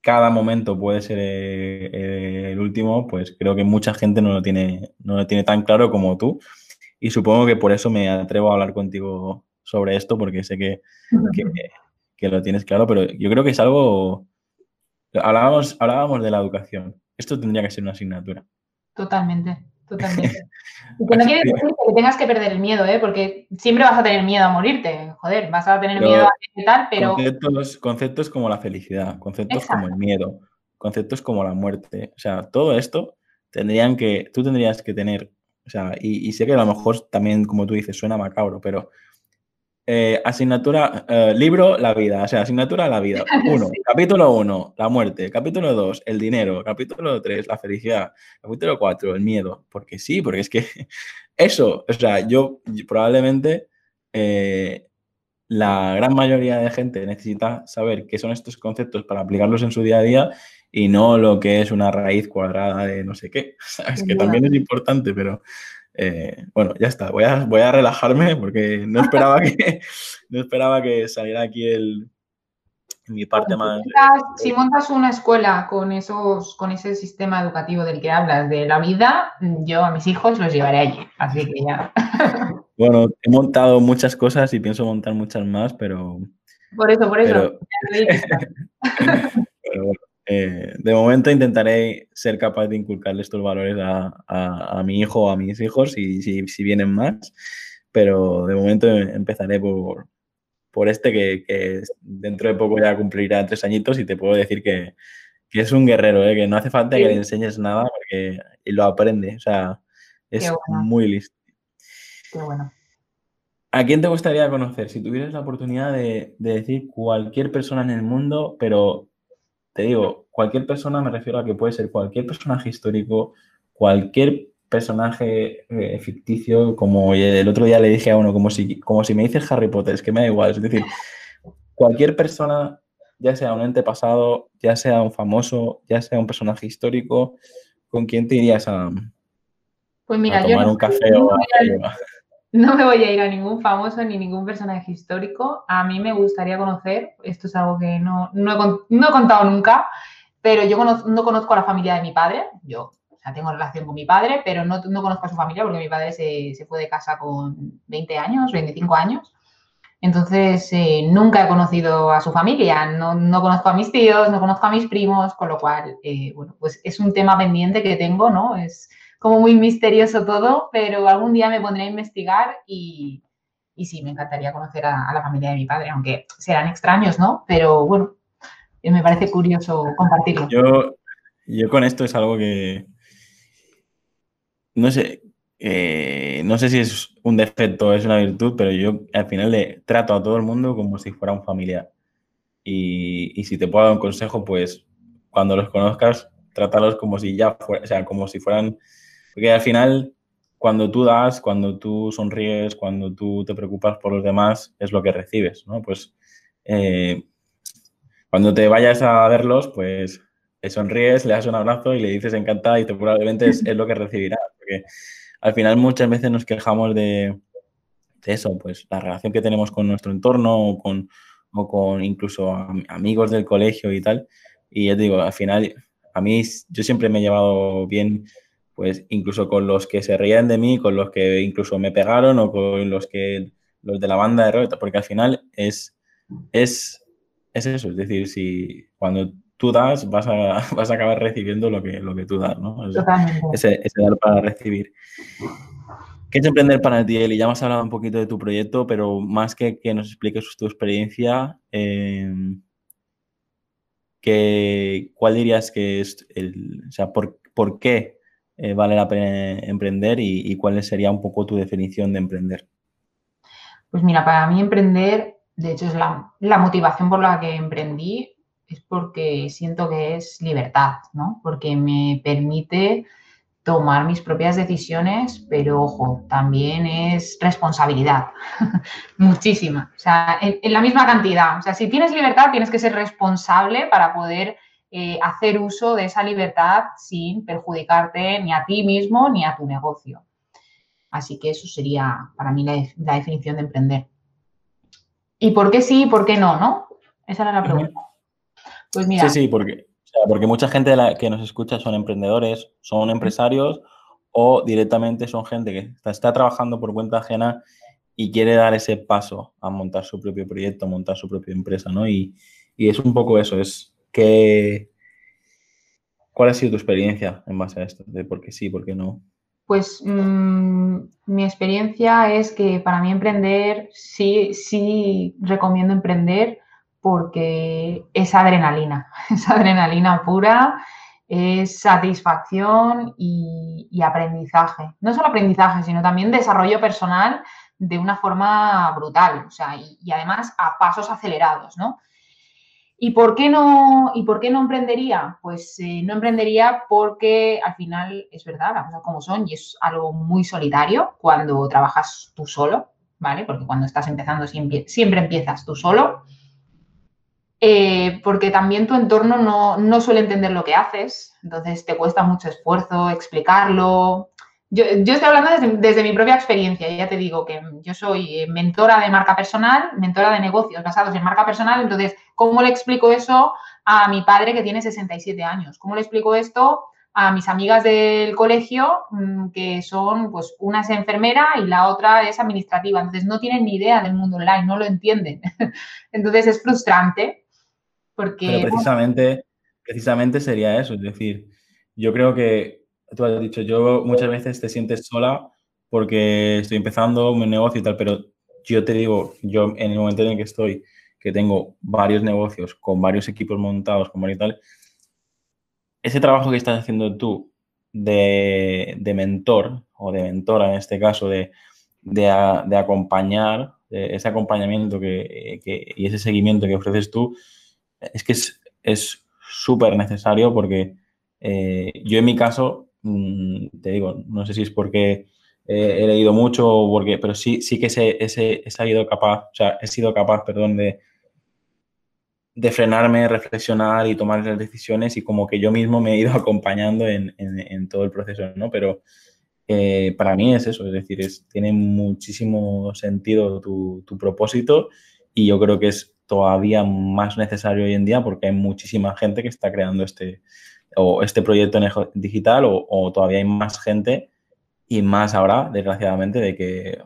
cada momento puede ser eh, el último, pues creo que mucha gente no lo tiene, no lo tiene tan claro como tú y supongo que por eso me atrevo a hablar contigo sobre esto, porque sé que, que, que, lo tienes claro, pero yo creo que es algo... Hablábamos, hablábamos de la educación. Esto tendría que ser una asignatura. Totalmente, totalmente. Y que no quiere decir que tengas que perder el miedo, ¿eh? porque siempre vas a tener miedo a morirte. Joder, vas a tener miedo a tal, pero. Conceptos, conceptos como la felicidad, conceptos como el miedo, conceptos como la muerte. O sea, todo esto tendrían que. Tú tendrías que tener. O sea, y, y sé que a lo mejor también, como tú dices, suena macabro, pero eh, asignatura, eh, libro, la vida. O sea, asignatura, la vida. Uno, capítulo uno, la muerte. Capítulo dos, el dinero. Capítulo tres, la felicidad. Capítulo cuatro, el miedo. Porque sí, porque es que eso, o sea, yo probablemente eh, la gran mayoría de gente necesita saber qué son estos conceptos para aplicarlos en su día a día y no lo que es una raíz cuadrada de no sé qué. Es que también es importante, pero eh, bueno, ya está, voy a, voy a relajarme porque no esperaba que, no esperaba que saliera aquí el, mi parte más... Si montas una escuela con, esos, con ese sistema educativo del que hablas, de la vida, yo a mis hijos los llevaré allí, así que ya. Bueno, he montado muchas cosas y pienso montar muchas más, pero... Por eso, por eso. pero bueno, eh, de momento intentaré ser capaz de inculcarle estos valores a, mi hijo o a mis hijos y si, vienen más, pero de momento empezaré por, por este que, dentro de poco ya cumplirá tres añitos y te puedo decir que, es un guerrero, ¿eh? que no hace falta que le enseñes nada porque lo aprende, o sea, es muy listo. Qué bueno. ¿A quién te gustaría conocer? Si tuvieras la oportunidad de, de decir cualquier persona en el mundo, pero te digo, cualquier persona me refiero a que puede ser cualquier personaje histórico, cualquier personaje eh, ficticio, como el otro día le dije a uno, como si, como si me dices Harry Potter, es que me da igual, es decir, cualquier persona, ya sea un ente pasado, ya sea un famoso, ya sea un personaje histórico, ¿con quién te irías a, pues mira, tomar un café o no me voy a ir a ningún famoso ni ningún personaje histórico. A mí me gustaría conocer, esto es algo que no, he, contado nunca, pero yo no conozco a la familia de mi padre. Yo tengo relación con mi padre, pero no, conozco a su familia porque mi padre se, fue de casa con 20 años, 25 años. Entonces, eh, nunca he conocido a su familia, no, conozco a mis tíos, no conozco a mis primos, con lo cual, eh, bueno, pues es un tema pendiente que tengo, ¿no? Es, como muy misterioso todo, pero algún día me pondré a investigar y, y sí, me encantaría conocer a, la familia de mi padre, aunque serán extraños, ¿no? Pero bueno, me parece curioso compartirlo. Yo, yo con esto es algo que, no sé, eh, no sé si es un defecto o es una virtud, pero yo al final le trato a todo el mundo como si fuera un familiar. Y, y si te puedo dar un consejo, pues cuando los conozcas, trátalos como si ya fuera, o sea, como si fueran porque al final, cuando tú das, cuando tú sonríes, cuando tú te preocupas por los demás, es lo que recibes, ¿no? Pues eh, cuando te vayas a verlos, pues te sonríes, le das un abrazo y le dices encantada y te, probablemente es, lo que recibirás. Porque al final muchas veces nos quejamos de, eso, pues la relación que tenemos con nuestro entorno o con, o con incluso amigos del colegio y tal. Y ya te digo, al final, a mí yo siempre me he llevado bien pues incluso con los que se reían de mí, con los que incluso me pegaron o con los que los de la banda de rock, porque al final es, es, es eso, es decir, si cuando tú das vas a, vas a acabar recibiendo lo que, lo que tú das, ¿no? ese, ese, dar para recibir. ¿Qué es emprender para ti, Eli? Ya hemos hablado un poquito de tu proyecto, pero más que que nos expliques tu experiencia, eh, ¿cuál dirías que es el, o sea, por, por qué eh, vale la pena emprender y, cuál sería un poco tu definición de emprender? Pues mira, para mí emprender, de hecho es la, motivación por la que emprendí, es porque siento que es libertad, ¿no? Porque me permite tomar mis propias decisiones, pero ojo, también es responsabilidad, muchísima. O sea, en, la misma cantidad. O sea, si tienes libertad, tienes que ser responsable para poder eh, hacer uso de esa libertad sin perjudicarte ni a ti mismo ni a tu negocio. Así que eso sería para mí la, definición de emprender. ¿Y por qué sí y por qué no? ¿no? Esa era la pregunta. Pues mira. Sí, sí, porque, porque mucha gente que nos escucha son emprendedores, son empresarios o directamente son gente que está, trabajando por cuenta ajena y quiere dar ese paso a montar su propio proyecto, a montar su propia empresa, ¿no? Y, y es un poco eso, es ¿Qué, ¿Cuál ha sido tu experiencia en base a esto? De por qué sí, por qué no. Pues mm, mi experiencia es que para mí emprender, sí, sí recomiendo emprender porque es adrenalina, es adrenalina pura, es satisfacción y, aprendizaje. No solo aprendizaje, sino también desarrollo personal de una forma brutal, o sea, y, además a pasos acelerados, ¿no? ¿Y por qué no, y por qué no emprendería? Pues eh, no emprendería porque al final es verdad, las cosas como son, y es algo muy solitario cuando trabajas tú solo, ¿vale? Porque cuando estás empezando siempre, siempre empiezas tú solo. Eh, porque también tu entorno no, suele entender lo que haces, entonces te cuesta mucho esfuerzo explicarlo. Yo, estoy hablando desde, mi propia experiencia, ya te digo que yo soy eh, mentora de marca personal, mentora de negocios basados en marca personal, entonces, ¿cómo le explico eso a mi padre que tiene 67 años? ¿Cómo le explico esto a mis amigas del colegio, mm, que son, pues, una es enfermera y la otra es administrativa. Entonces, no tienen ni idea del mundo online, no lo entienden. Entonces, es frustrante. Porque, Pero precisamente, precisamente sería eso, es decir, yo creo que tú has dicho, yo muchas veces te sientes sola porque estoy empezando un negocio y tal, pero yo te digo, yo en el momento en el que estoy, que tengo varios negocios con varios equipos montados, como y tal, ese trabajo que estás haciendo tú de, mentor o de mentora en este caso, de, de, acompañar, ese acompañamiento que, y ese seguimiento que ofreces tú, es que es súper necesario porque eh, yo en mi caso, te digo, no sé si es porque he leído mucho o porque, pero sí, sí que he, sido capaz, o sea, he sido capaz, perdón, de, de frenarme, reflexionar y tomar las decisiones y como que yo mismo me he ido acompañando en, todo el proceso, ¿no? Pero eh, para mí es eso, es decir, es, tiene muchísimo sentido tu, tu propósito y yo creo que es todavía más necesario hoy en día porque hay muchísima gente que está creando este, o este proyecto digital o, todavía hay más gente y más ahora, desgraciadamente, de que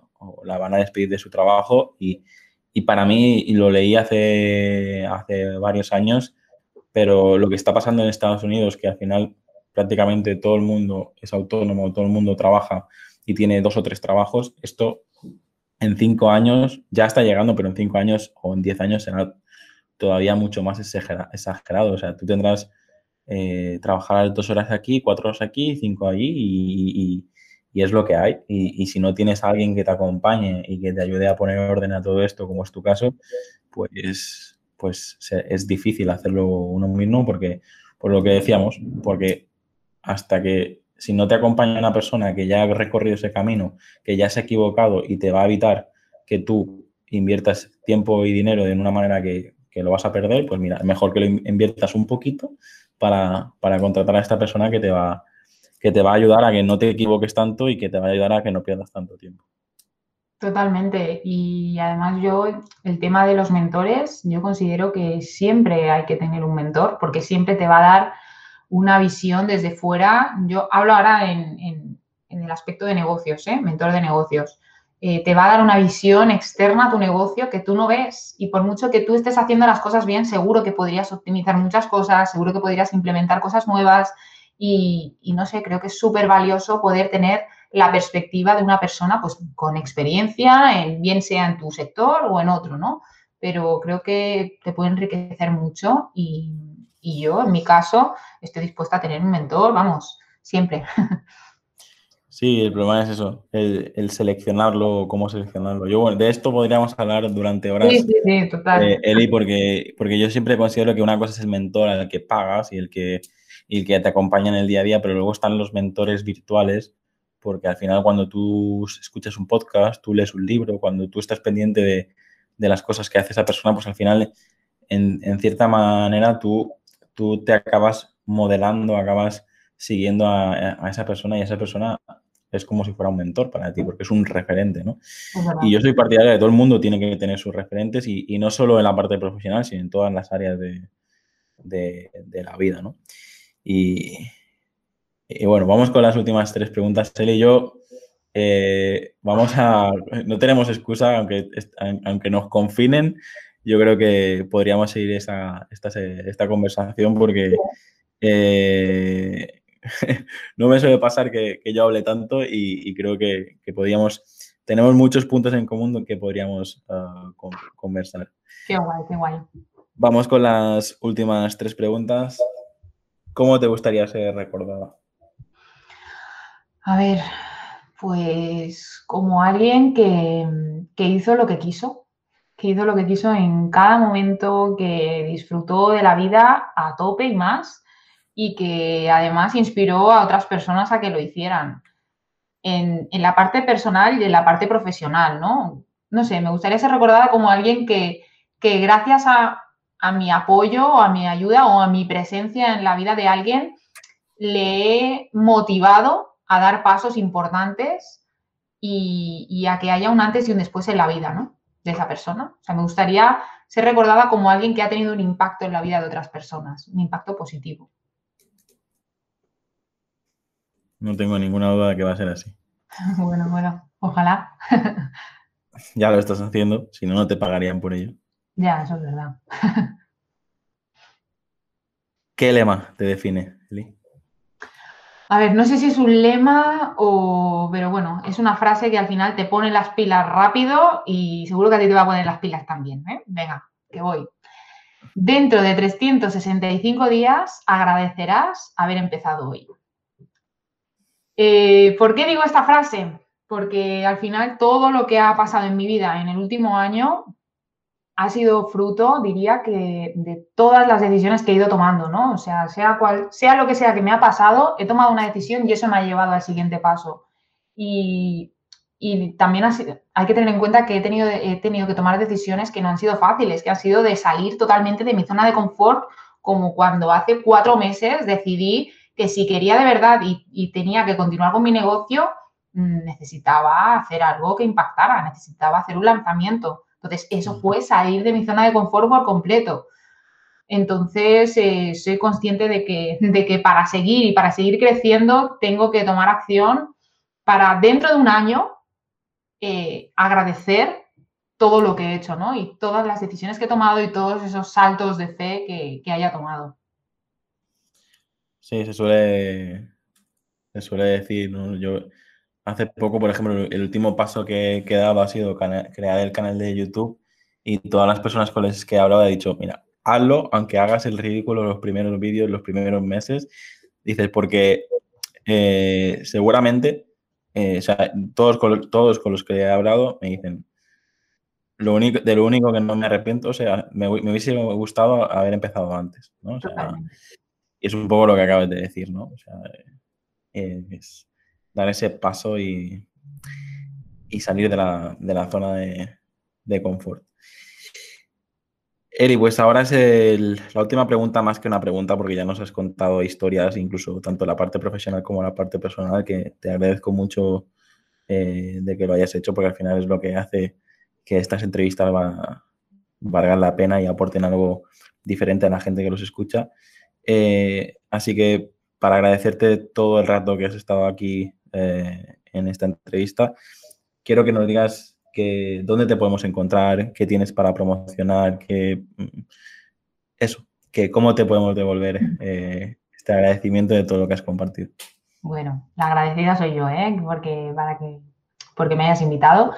la van a despedir de su trabajo y, y para mí, y lo leí hace, hace varios años, pero lo que está pasando en Estados Unidos, que al final prácticamente todo el mundo es autónomo, todo el mundo trabaja y tiene dos o tres trabajos, esto en cinco años ya está llegando, pero en cinco años o en diez años será todavía mucho más exagerado. O sea, tú tendrás eh, trabajar dos horas aquí, cuatro horas aquí, cinco allí y, es lo que hay. Y, si no tienes a alguien que te acompañe y que te ayude a poner orden a todo esto, como es tu caso, pues, pues es difícil hacerlo uno mismo porque, por lo que decíamos, porque hasta que si no te acompaña una persona que ya ha recorrido ese camino, que ya se ha equivocado y te va a evitar que tú inviertas tiempo y dinero de una manera que, lo vas a perder, pues mira, mejor que lo inviertas un poquito para, contratar a esta persona que te, va, que te va a ayudar a que no te equivoques tanto y que te va a ayudar a que no pierdas tanto tiempo. Totalmente. Y además yo, el tema de los mentores, yo considero que siempre hay que tener un mentor porque siempre te va a dar una visión desde fuera. Yo hablo ahora en, el aspecto de negocios, ¿eh? mentor de negocios. Eh, te va a dar una visión externa a tu negocio que tú no ves. Y por mucho que tú estés haciendo las cosas bien, seguro que podrías optimizar muchas cosas, seguro que podrías implementar cosas nuevas. Y, no sé, creo que es súper valioso poder tener la perspectiva de una persona pues, con experiencia, en, bien sea en tu sector o en otro, ¿no? Pero creo que te puede enriquecer mucho y, y yo, en mi caso, estoy dispuesta a tener un mentor, vamos, siempre. Sí, el problema es eso, el, seleccionarlo, cómo seleccionarlo. Yo, bueno, de esto podríamos hablar durante horas, sí, sí, sí, total. Eh, Eli, porque, porque yo siempre considero que una cosa es el mentor al que pagas y el que, y el que te acompaña en el día a día, pero luego están los mentores virtuales, porque al final cuando tú escuchas un podcast, tú lees un libro, cuando tú estás pendiente de, de las cosas que hace esa persona, pues al final, en, en cierta manera, tú tú te acabas modelando, acabas siguiendo a, esa persona y esa persona es como si fuera un mentor para ti, porque es un referente, ¿no? Y yo soy partidario de que todo el mundo tiene que tener sus referentes y, no solo en la parte profesional, sino en todas las áreas de, la vida, ¿no? Y, bueno, vamos con las últimas tres preguntas. Él y yo eh, vamos a... No tenemos excusa, aunque, aunque nos confinen, yo creo que podríamos seguir esta, esta conversación porque eh, no me suele pasar que, yo hable tanto y, creo que, podríamos, tenemos muchos puntos en común que podríamos ah, conversar. Qué guay, qué guay. Vamos con las últimas tres preguntas. ¿Cómo te gustaría ser recordada? A ver, pues como alguien que, que hizo lo que quiso, que hizo lo que quiso en cada momento, que disfrutó de la vida a tope y más, y que además inspiró a otras personas a que lo hicieran. En, la parte personal y en la parte profesional, ¿no? No sé, me gustaría ser recordada como alguien que, que gracias a, a mi apoyo a mi ayuda o a mi presencia en la vida de alguien, le he motivado a dar pasos importantes y, a que haya un antes y un después en la vida, ¿no? De esa persona. O sea, me gustaría ser recordada como alguien que ha tenido un impacto en la vida de otras personas, un impacto positivo. No tengo ninguna duda de que va a ser así. bueno, bueno, ojalá. ya lo estás haciendo, si no, no te pagarían por ello. Ya, eso es verdad. ¿Qué lema te define, Eli? A ver, no sé si es un lema o, pero bueno, es una frase que al final te pone las pilas rápido y seguro que a ti te va a poner las pilas también. ¿eh? Venga, que voy. Dentro de 365 días agradecerás haber empezado hoy. Eh, ¿Por qué digo esta frase? Porque al final todo lo que ha pasado en mi vida en el último año ha sido fruto, diría que, de todas las decisiones que he ido tomando, ¿no? O sea, sea, cual, sea lo que sea que me ha pasado, he tomado una decisión y eso me ha llevado al siguiente paso. Y, también hay que tener en cuenta que he tenido, he tenido que tomar decisiones que no han sido fáciles, que han sido de salir totalmente de mi zona de confort, como cuando hace cuatro meses decidí que si quería de verdad y, y tenía que continuar con mi negocio, mm, necesitaba hacer algo que impactara, necesitaba hacer un lanzamiento entonces, eso fue salir de mi zona de confort por completo. Entonces, eh, soy consciente de que, de que para seguir y para seguir creciendo tengo que tomar acción para dentro de un año eh, agradecer todo lo que he hecho, ¿no? Y todas las decisiones que he tomado y todos esos saltos de fe que, que haya tomado. Sí, se suele, se suele decir, ¿no? Yo Hace poco, por ejemplo, el último paso que he dado ha sido crear el canal de YouTube y todas las personas con las que he hablado he dicho, mira, hazlo aunque hagas el ridículo los primeros vídeos, los primeros meses. Dices, porque eh, seguramente, eh, o sea, todos con, todos con los que he hablado me dicen, lo único, de lo único que no me arrepiento, o sea, me, hubiese gustado haber empezado antes, ¿no? O sea, y es un poco lo que acabas de decir, ¿no? O sea, eh, es, dar ese paso y, y salir de la, zona de, confort. Eri, pues ahora es la última pregunta más que una pregunta porque ya nos has contado historias, incluso tanto la parte profesional como la parte personal, que te agradezco mucho eh, de que lo hayas hecho porque al final es lo que hace que estas entrevistas valgan la pena y aporten algo diferente a la gente que los escucha. Eh, así que para agradecerte todo el rato que has estado aquí eh, en esta entrevista. Quiero que nos digas que, dónde te podemos encontrar, qué tienes para promocionar, que, mm, eso, que cómo te podemos devolver eh, este agradecimiento de todo lo que has compartido. Bueno, la agradecida soy yo, ¿eh? porque, para que, porque me hayas invitado.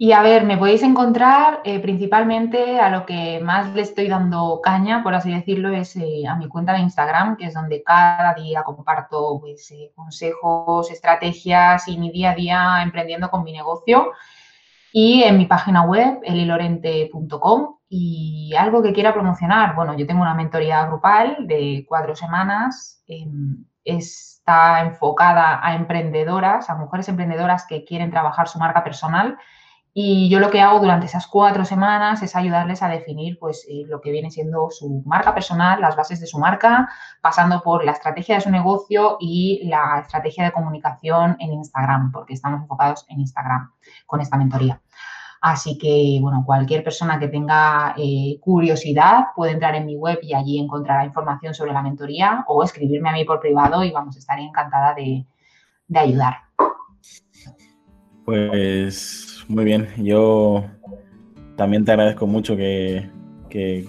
Y a ver, me podéis encontrar eh, principalmente a lo que más le estoy dando caña, por así decirlo, es eh, a mi cuenta de Instagram, que es donde cada día comparto pues, eh, consejos, estrategias y mi día a día emprendiendo con mi negocio. Y en mi página web, elilorente.com. Y algo que quiera promocionar, bueno, yo tengo una mentoría grupal de cuatro semanas. Em, está enfocada a emprendedoras, a mujeres emprendedoras que quieren trabajar su marca personal y yo lo que hago durante esas cuatro semanas es ayudarles a definir pues, eh, lo que viene siendo su marca personal, las bases de su marca, pasando por la estrategia de su negocio y la estrategia de comunicación en Instagram, porque estamos enfocados en Instagram con esta mentoría. Así que, bueno, cualquier persona que tenga eh, curiosidad puede entrar en mi web y allí encontrará información sobre la mentoría o escribirme a mí por privado y vamos, estaré encantada de, de ayudar. Pues muy bien. Yo también te agradezco mucho que,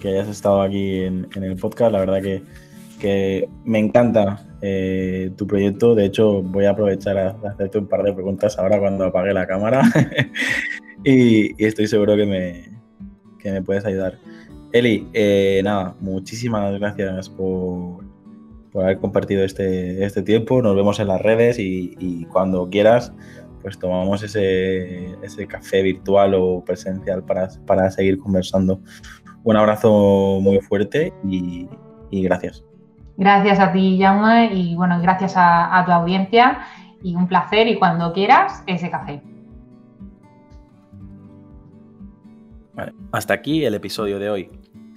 hayas estado aquí en, el podcast. La verdad que, me encanta eh, tu proyecto. De hecho, voy a aprovechar a hacerte un par de preguntas ahora cuando apague la cámara y, estoy seguro que me, que me puedes ayudar. Eli, eh, nada, muchísimas gracias por, por, haber compartido este, este tiempo. Nos vemos en las redes y, cuando quieras, pues tomamos ese, ese, café virtual o presencial para, para seguir conversando. Un abrazo muy fuerte y, y gracias. Gracias a ti, Jaume, y bueno, gracias a, tu audiencia y un placer y cuando quieras ese café. hasta aquí el episodio de hoy.